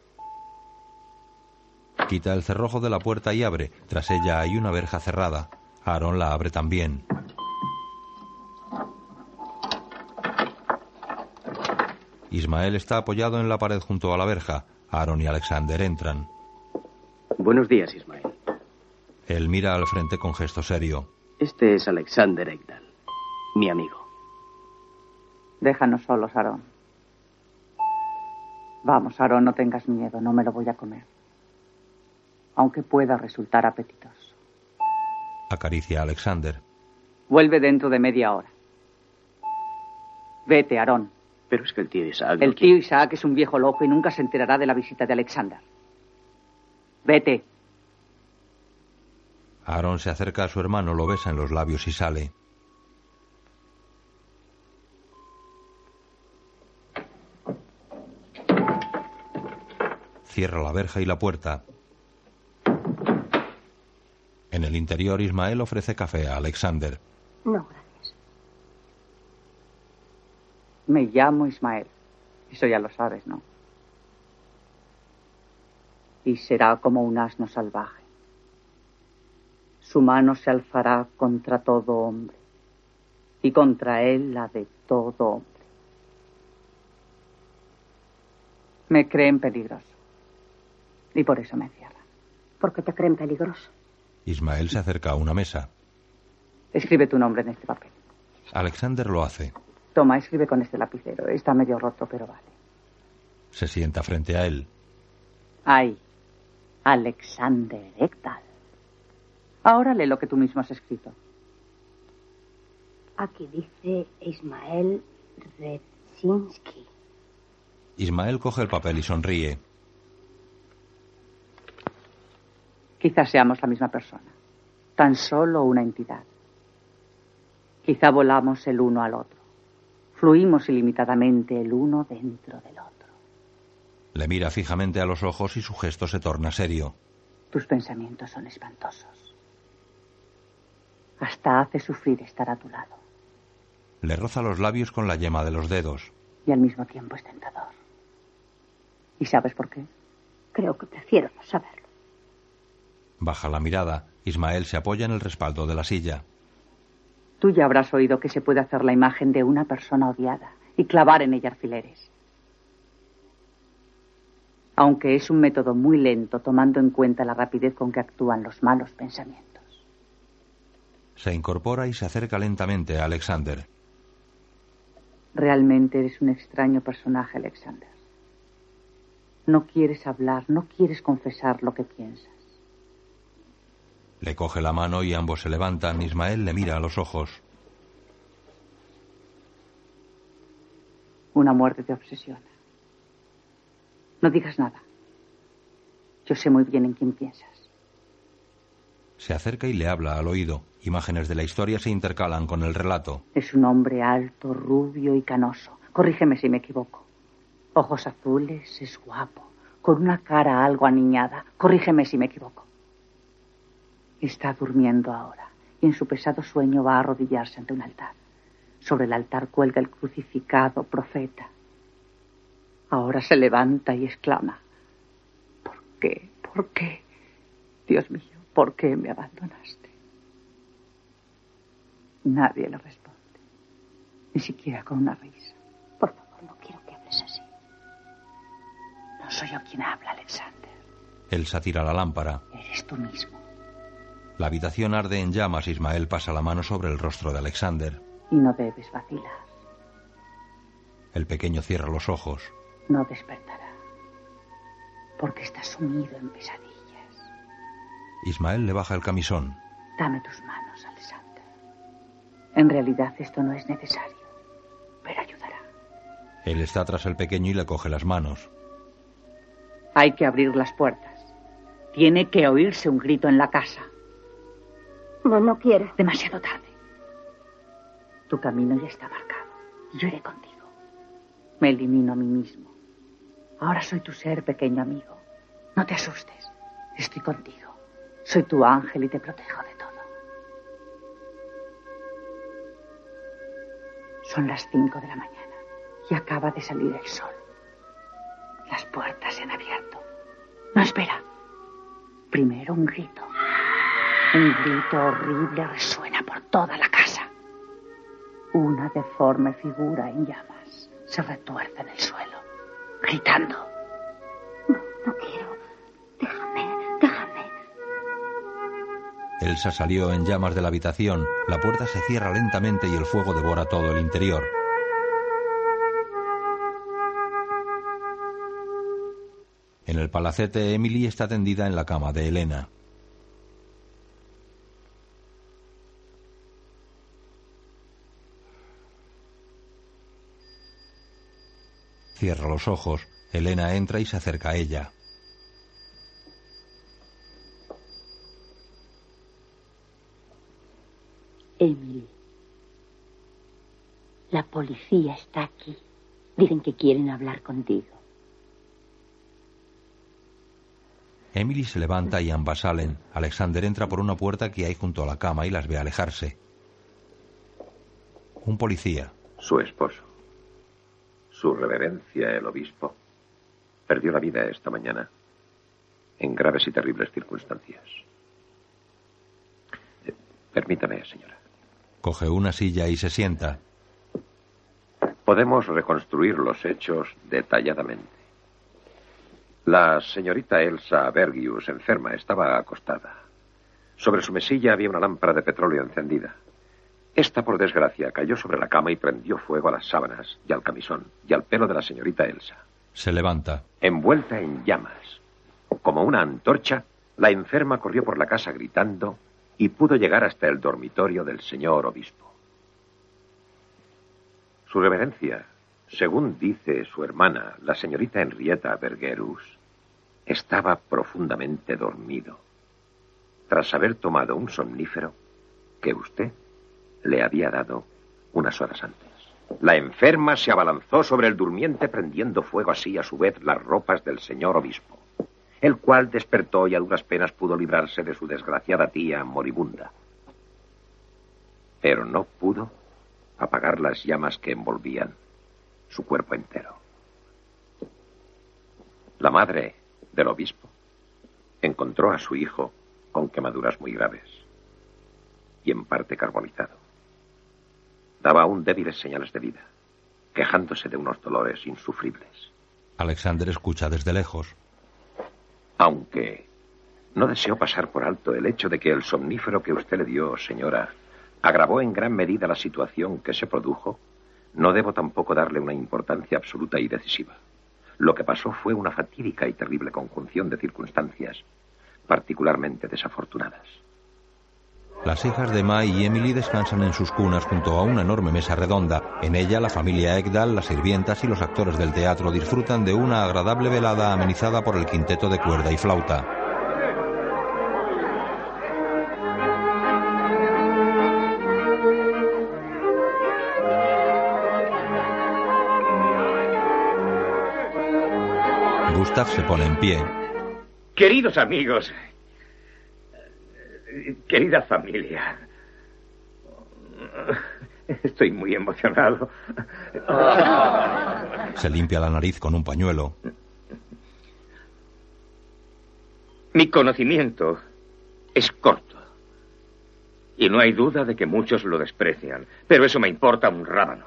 Quita el cerrojo de la puerta y abre. Tras ella hay una verja cerrada. Aaron la abre también. Ismael está apoyado en la pared junto a la verja. Aaron y Alexander entran. Buenos días, Ismael. Él mira al frente con gesto serio. Este es Alexander Egdal, mi amigo. Déjanos solos, Aarón. Vamos, Aarón, no tengas miedo, no me lo voy a comer. Aunque pueda resultar apetitoso. Acaricia a Alexander. Vuelve dentro de media hora. Vete, Aarón. Pero es que el tío Isaac... El tío Isaac es un viejo loco y nunca se enterará de la visita de Alexander. Vete. Aaron se acerca a su hermano, lo besa en los labios y sale. Cierra la verja y la puerta. En el interior, Ismael ofrece café a Alexander. No, gracias. Me llamo Ismael. Eso ya lo sabes, ¿no? Y será como un asno salvaje. Su mano se alzará contra todo hombre. y contra él la de todo hombre. Me creen peligroso. Y por eso me encierran. ¿Por qué te creen peligroso? Ismael se acerca a una mesa. Escribe tu nombre en este papel. Alexander lo hace. Toma, escribe con este lapicero. Está medio roto, pero vale. Se sienta frente a él. Ay, Alexander Ekdal. Ahora lee lo que tú mismo has escrito. Aquí dice Ismael Redzinski. Ismael coge el papel y sonríe. Quizás seamos la misma persona. Tan solo una entidad. Quizá volamos el uno al otro. Fluimos ilimitadamente el uno dentro del otro. Le mira fijamente a los ojos y su gesto se torna serio. Tus pensamientos son espantosos. Hasta hace sufrir estar a tu lado. Le roza los labios con la yema de los dedos. Y al mismo tiempo es tentador. ¿Y sabes por qué? Creo que prefiero no saberlo. Baja la mirada. Ismael se apoya en el respaldo de la silla. Tú ya habrás oído que se puede hacer la imagen de una persona odiada y clavar en ella alfileres. Aunque es un método muy lento tomando en cuenta la rapidez con que actúan los malos pensamientos. Se incorpora y se acerca lentamente a Alexander. Realmente eres un extraño personaje, Alexander. No quieres hablar, no quieres confesar lo que piensas. Le coge la mano y ambos se levantan. Ismael le mira a los ojos. Una muerte te obsesiona. No digas nada. Yo sé muy bien en quién piensas. Se acerca y le habla al oído. Imágenes de la historia se intercalan con el relato. Es un hombre alto, rubio y canoso. Corrígeme si me equivoco. Ojos azules, es guapo, con una cara algo aniñada. Corrígeme si me equivoco. Está durmiendo ahora y en su pesado sueño va a arrodillarse ante un altar. Sobre el altar cuelga el crucificado profeta. Ahora se levanta y exclama, ¿por qué? ¿Por qué? Dios mío, ¿por qué me abandonaste? Nadie le responde, ni siquiera con una risa. Por favor, no quiero que hables así. No soy yo quien habla, Alexander. Elsa tira la lámpara. Eres tú mismo. La habitación arde en llamas. Ismael pasa la mano sobre el rostro de Alexander. Y no debes vacilar. El pequeño cierra los ojos. No despertará. Porque está sumido en pesadillas. Ismael le baja el camisón. Dame tus manos, Alexander. En realidad esto no es necesario, pero ayudará. Él está tras el pequeño y le coge las manos. Hay que abrir las puertas. Tiene que oírse un grito en la casa. No, no. Demasiado tarde. Tu camino ya está marcado. Yo iré contigo. Me elimino a mí mismo. Ahora soy tu ser, pequeño amigo. No te asustes. Estoy contigo. Soy tu ángel y te protejo de todo. Son las cinco de la mañana y acaba de salir el sol. Las puertas se han abierto. No espera. Primero un grito. Un grito horrible resuena por toda la casa. Una deforme figura en llamas se retuerce en el suelo, gritando. No, no quiero. Déjame, déjame. Elsa salió en llamas de la habitación. La puerta se cierra lentamente y el fuego devora todo el interior. En el palacete, Emily está tendida en la cama de Elena. Cierra los ojos. Elena entra y se acerca a ella. Emily, la policía está aquí. Dicen que quieren hablar contigo. Emily se levanta y ambas salen. Alexander entra por una puerta que hay junto a la cama y las ve alejarse. Un policía. Su esposo. Su reverencia, el obispo, perdió la vida esta mañana en graves y terribles circunstancias. Eh, permítame, señora. Coge una silla y se sienta. Podemos reconstruir los hechos detalladamente. La señorita Elsa Bergius, enferma, estaba acostada. Sobre su mesilla había una lámpara de petróleo encendida. Esta, por desgracia, cayó sobre la cama y prendió fuego a las sábanas y al camisón y al pelo de la señorita Elsa. Se levanta. Envuelta en llamas, como una antorcha, la enferma corrió por la casa gritando y pudo llegar hasta el dormitorio del señor obispo. Su reverencia, según dice su hermana, la señorita Henrietta Bergerus, estaba profundamente dormido, tras haber tomado un somnífero que usted le había dado unas horas antes. La enferma se abalanzó sobre el durmiente prendiendo fuego así a su vez las ropas del señor obispo, el cual despertó y a duras penas pudo librarse de su desgraciada tía moribunda. Pero no pudo apagar las llamas que envolvían su cuerpo entero. La madre del obispo encontró a su hijo con quemaduras muy graves y en parte carbonizado. Daba aún débiles señales de vida, quejándose de unos dolores insufribles. Alexander escucha desde lejos. Aunque no deseo pasar por alto el hecho de que el somnífero que usted le dio, señora, agravó en gran medida la situación que se produjo, no debo tampoco darle una importancia absoluta y decisiva. Lo que pasó fue una fatídica y terrible conjunción de circunstancias particularmente desafortunadas. Las hijas de Mai y Emily descansan en sus cunas junto a una enorme mesa redonda. En ella la familia Ekdal, las sirvientas y los actores del teatro disfrutan de una agradable velada amenizada por el quinteto de cuerda y flauta. Gustav se pone en pie. Queridos amigos, querida familia, estoy muy emocionado. Se limpia la nariz con un pañuelo. Mi conocimiento es corto. Y no hay duda de que muchos lo desprecian. Pero eso me importa un rábano.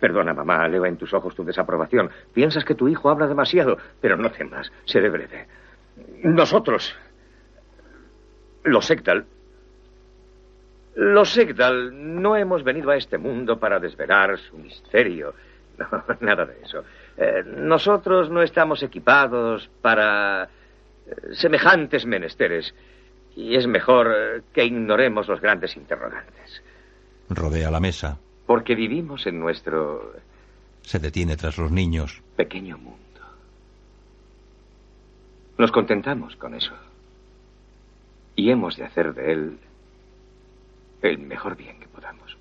Perdona, mamá, leo en tus ojos tu desaprobación. Piensas que tu hijo habla demasiado, pero no temas, seré breve. Nosotros, los Ekdal, los Ekdal no hemos venido a este mundo para desvelar su misterio. No, nada de eso. Eh, nosotros no estamos equipados para eh, semejantes menesteres. Y es mejor eh, que ignoremos los grandes interrogantes. Rodea la mesa. Porque vivimos en nuestro Se detiene tras los niños. pequeño mundo. Nos contentamos con eso. Y hemos de hacer de él el mejor bien que podamos.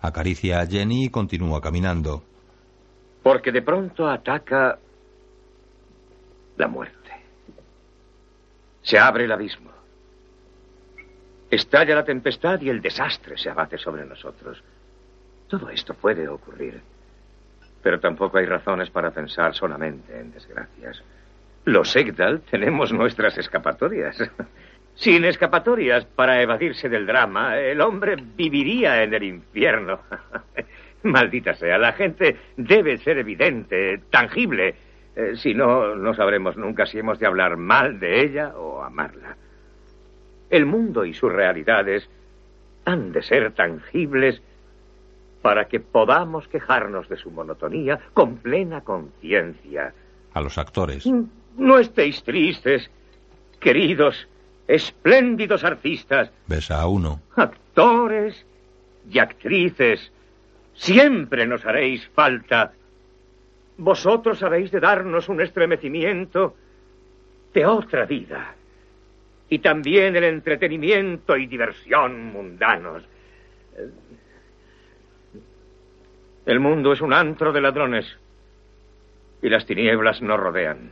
Acaricia a Jenny y continúa caminando. Porque de pronto ataca la muerte. Se abre el abismo. Estalla la tempestad y el desastre se abate sobre nosotros. Todo esto puede ocurrir. Pero tampoco hay razones para pensar solamente en desgracias. Los Egdal tenemos nuestras escapatorias. Sin escapatorias para evadirse del drama, el hombre viviría en el infierno. Maldita sea, la gente debe ser evidente, tangible. Eh, si no, no sabremos nunca si hemos de hablar mal de ella o amarla. El mundo y sus realidades han de ser tangibles para que podamos quejarnos de su monotonía con plena conciencia. A los actores. No estéis tristes, queridos, espléndidos artistas, Besa a uno. actores y actrices. Siempre nos haréis falta. Vosotros habéis de darnos un estremecimiento de otra vida. Y también el entretenimiento y diversión mundanos. El mundo es un antro de ladrones. Y las tinieblas nos rodean.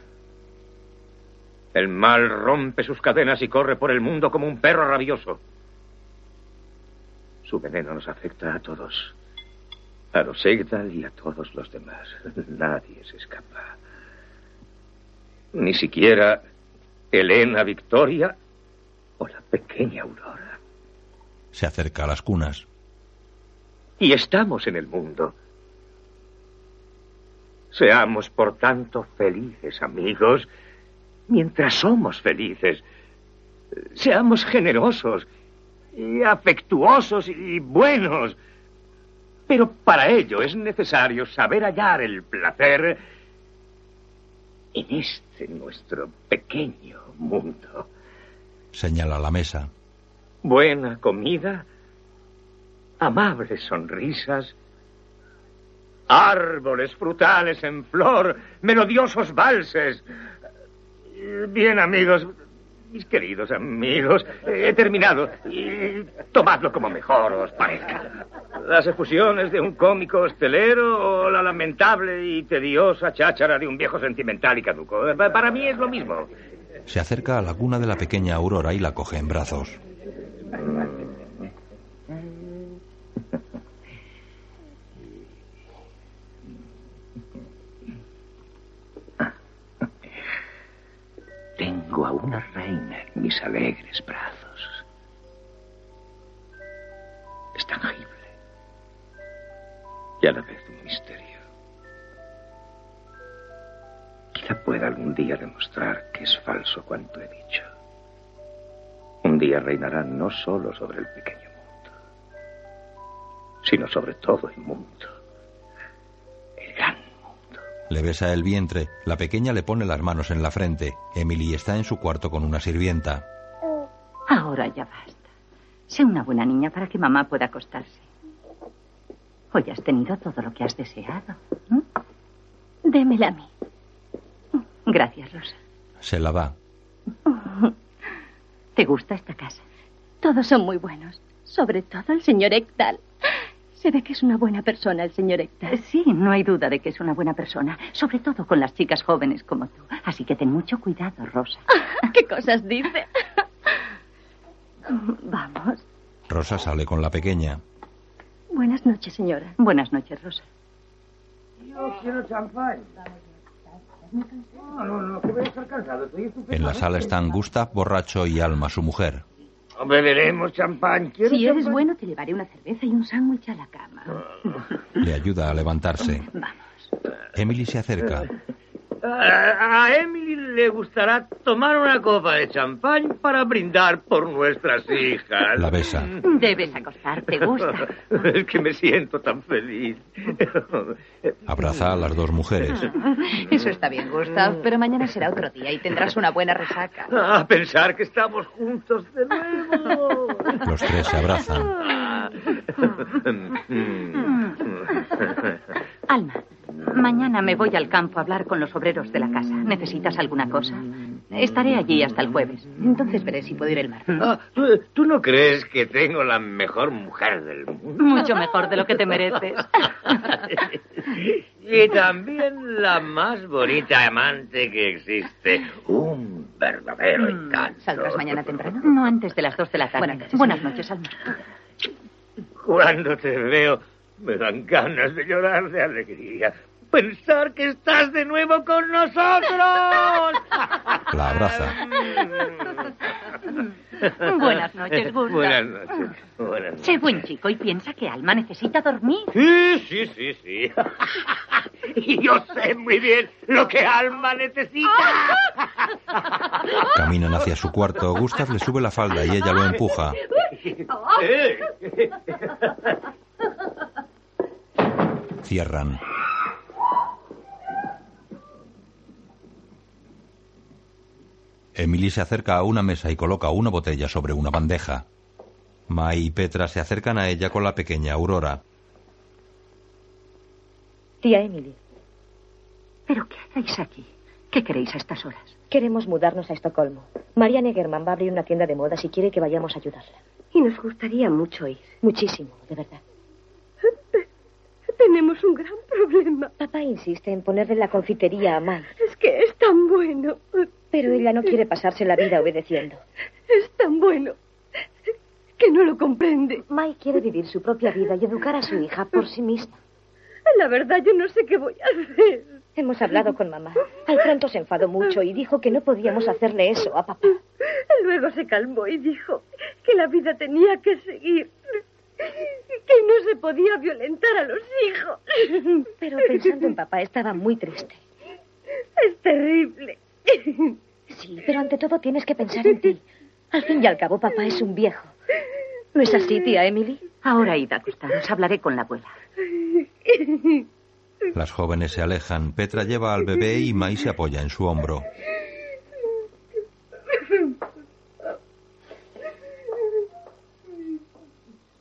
El mal rompe sus cadenas y corre por el mundo como un perro rabioso. Su veneno nos afecta a todos. A los Egdal y a todos los demás. Nadie se escapa. Ni siquiera Elena Victoria o la pequeña Aurora. Se acerca a las cunas. y estamos en el mundo. Seamos, por tanto, felices, amigos, mientras somos felices. Seamos generosos y afectuosos y buenos. Pero para ello es necesario saber hallar el placer en este nuestro pequeño mundo. Señala la mesa. Buena comida, amables sonrisas, árboles frutales en flor, melodiosos valses. Bien, amigos, mis queridos amigos, he terminado. Tomadlo como mejor os parezca. Las efusiones de un cómico hostelero o la lamentable y tediosa cháchara de un viejo sentimental y caduco. Para mí es lo mismo. Se acerca a la cuna de la pequeña Aurora y la coge en brazos. Tengo a una reina en mis alegres brazos. Es tangible y a la vez un misterio. Quizá pueda algún día demostrar que es falso cuanto he dicho. Un día reinará no solo sobre el pequeño mundo, sino sobre todo el mundo. Le besa el vientre. La pequeña le pone las manos en la frente. Emily está en su cuarto con una sirvienta. Ahora ya basta. Sé una buena niña para que mamá pueda acostarse. Hoy has tenido todo lo que has deseado. Démela a mí. Gracias, Rosa. Se la va. ¿Te gusta esta casa? Todos son muy buenos. Sobre todo el señor Ekdal. Se ve que es una buena persona el señor Ekdal. Sí, no hay duda de que es una buena persona. Sobre todo con las chicas jóvenes como tú. Así que ten mucho cuidado, Rosa. ¿Qué cosas dice? Vamos. Rosa sale con la pequeña. Buenas noches, señora. Buenas noches, Rosa. Yo quiero champán. No, no, no, que voy a estar cansado. En la sala están Gustav, borracho, y Alma, su mujer. Beberemos champán. ¿Quiero Si eres champán? bueno, te llevaré una cerveza y un sándwich a la cama. Le ayuda a levantarse. Emily se acerca. A, a Emily le gustará tomar una copa de champán para brindar por nuestras hijas. La besa. Debes acostarte, gusta. Es que me siento tan feliz. Abraza a las dos mujeres. Eso está bien, Gustav, pero mañana será otro día y tendrás una buena resaca. A pensar que estamos juntos de nuevo. Los tres se abrazan. Alma, mañana me voy al campo a hablar con los obreros de la casa. ¿Necesitas alguna cosa? Estaré allí hasta el jueves. Entonces veré si puedo ir el martes. Ah, ¿tú, tú no crees que tengo la mejor mujer del mundo? Mucho mejor de lo que te mereces. Y también la más bonita amante que existe. Un verdadero encanto. ¿Saldrás mañana temprano? No antes de las dos de la tarde. Buenas noches. Buenas noches, Alma. Cuando te veo, me dan ganas de llorar de alegría. Pensar que estás de nuevo con nosotros. La abraza. Buenas noches, Gustav. Buenas noches. Buenas noches. Sé buen chico y piensa que Alma necesita dormir. Sí, sí, sí, sí. Y yo sé muy bien lo que Alma necesita. Caminan hacia su cuarto. Gustav le sube la falda y ella lo empuja. Eh. Cierran. Emily se acerca a una mesa y coloca una botella sobre una bandeja. Mai y Petra se acercan a ella con la pequeña Aurora. Tía Emily, ¿Pero qué hacéis aquí? ¿Qué queréis a estas horas? queremos mudarnos a Estocolmo. María Negerman va a abrir una tienda de modas y quiere que vayamos a ayudarla. Y nos gustaría mucho ir. Muchísimo, de verdad. Tenemos un gran problema. Papá insiste en ponerle la confitería a Mai, Es que es tan bueno. Pero ella no quiere pasarse la vida obedeciendo. Es tan bueno que no lo comprende. Mai quiere vivir su propia vida y educar a su hija por sí misma. La verdad, yo no sé qué voy a hacer. Hemos hablado con mamá. Al pronto se enfadó mucho y dijo que no podíamos hacerle eso a papá. Luego se calmó y dijo que la vida tenía que seguir. Que no se podía violentar a los hijos. Pero pensando en papá estaba muy triste. Es terrible. Sí, pero ante todo tienes que pensar en ti. Al fin y al cabo, papá es un viejo. ¿No es así, tía Emily? Ahora id a acostaros. Hablaré con la abuela. Las jóvenes se alejan. Petra lleva al bebé y Mai se apoya en su hombro.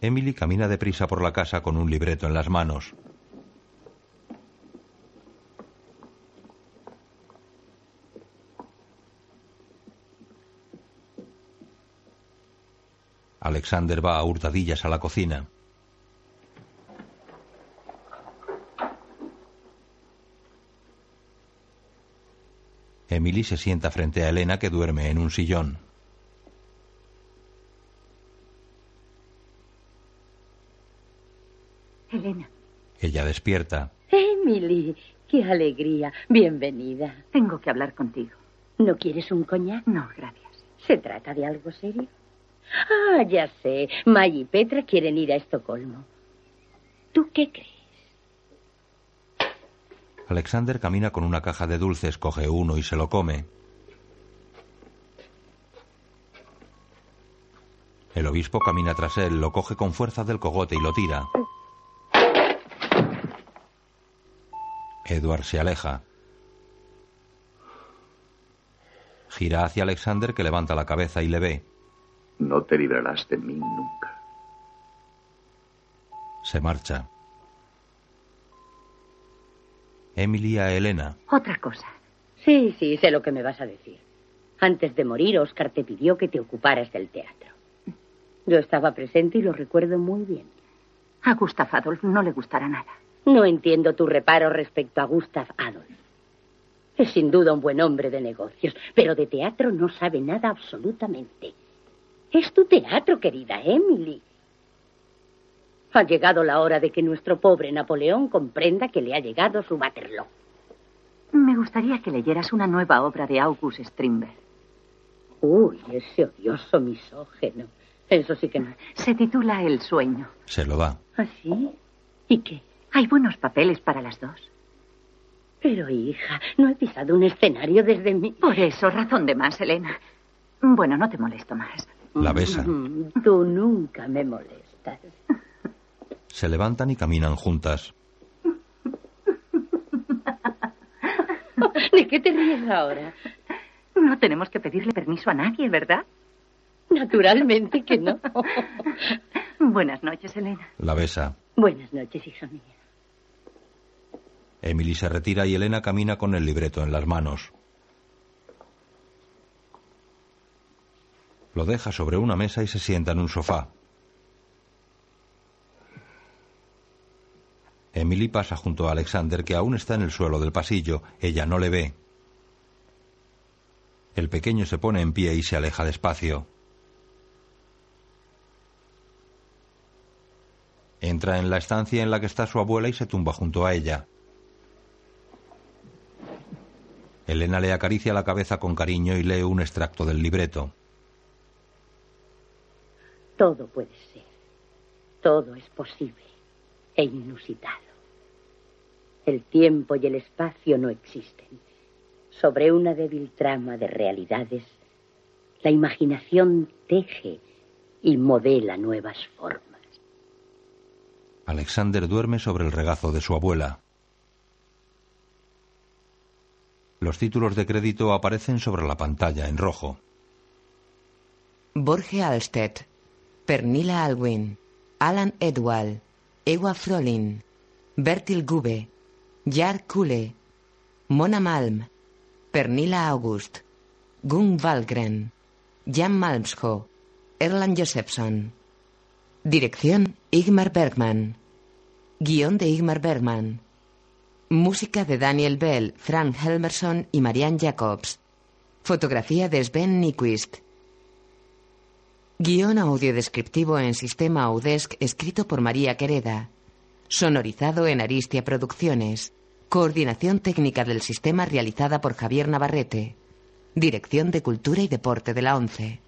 Emily camina deprisa por la casa con un libreto en las manos. Alexander va a hurtadillas a la cocina. Emily se sienta frente a Elena que duerme en un sillón. Elena. Ella despierta. Emily, qué alegría. Bienvenida. Tengo que hablar contigo. ¿No quieres un coñac? No, gracias. ¿Se trata de algo serio? Ah, ya sé. May y Petra quieren ir a Estocolmo. ¿Tú qué crees? Alexander camina con una caja de dulces, coge uno y se lo come. El obispo camina tras él, lo coge con fuerza del cogote y lo tira. Edward se aleja. Gira hacia Alexander que levanta la cabeza y le ve. No te librarás de mí nunca. Se marcha. Emily a Elena. Otra cosa. Sí, sí, sé lo que me vas a decir. Antes de morir, Oscar te pidió que te ocuparas del teatro. Yo estaba presente y lo recuerdo muy bien. A Gustav Adolf no le gustará nada. No entiendo tu reparo respecto a Gustav Adolf. Es sin duda un buen hombre de negocios, pero de teatro no sabe nada absolutamente. Es tu teatro, querida Emily. Ha llegado la hora de que nuestro pobre Napoleón comprenda que le ha llegado su Waterloo. Me gustaría que leyeras una nueva obra de August Strindberg. Uy, ese odioso misógeno. Eso sí que no. Se titula El sueño. Se lo da. ¿Ah, sí? ¿Y qué? Hay buenos papeles para las dos. Pero, hija, no he pisado un escenario desde mi... Por eso, razón de más, Elena. Bueno, no te molesto más. La besa. Mm, Tú nunca me molestas. Se levantan y caminan juntas. ¿De qué te ríes ahora? No tenemos que pedirle permiso a nadie, ¿verdad? Naturalmente que no. Buenas noches, Elena. La besa. Buenas noches, hija mía. Emily se retira y Elena camina con el libreto en las manos. Lo deja sobre una mesa y se sienta en un sofá. Emily pasa junto a Alexander, que aún está en el suelo del pasillo. Ella no le ve. El pequeño se pone en pie y se aleja despacio. Entra en la estancia en la que está su abuela y se tumba junto a ella. Elena le acaricia la cabeza con cariño y lee un extracto del libreto. Todo puede ser. Todo es posible e inusitado. El tiempo y el espacio no existen. Sobre una débil trama de realidades, la imaginación teje y modela nuevas formas. Alexander duerme sobre el regazo de su abuela. Los títulos de crédito aparecen sobre la pantalla en rojo. Borge Alstedt, Pernilla Alwin, Alan Edwall, Ewa Frolin, Bertil Gube, Jar Kule, Mona Malm, Pernilla August, Gung Valgren, Jan Malmsho, Erland Josephson. Dirección Igmar Bergman. Guión de Igmar Bergman. Música de Daniel Bell, Frank Helmerson y Marianne Jacobs. Fotografía de Sven Nyquist. Guión audio descriptivo en sistema Audesc escrito por María Quereda. Sonorizado en Aristia Producciones. Coordinación técnica del sistema realizada por Javier Navarrete. Dirección de Cultura y Deporte de la ONCE.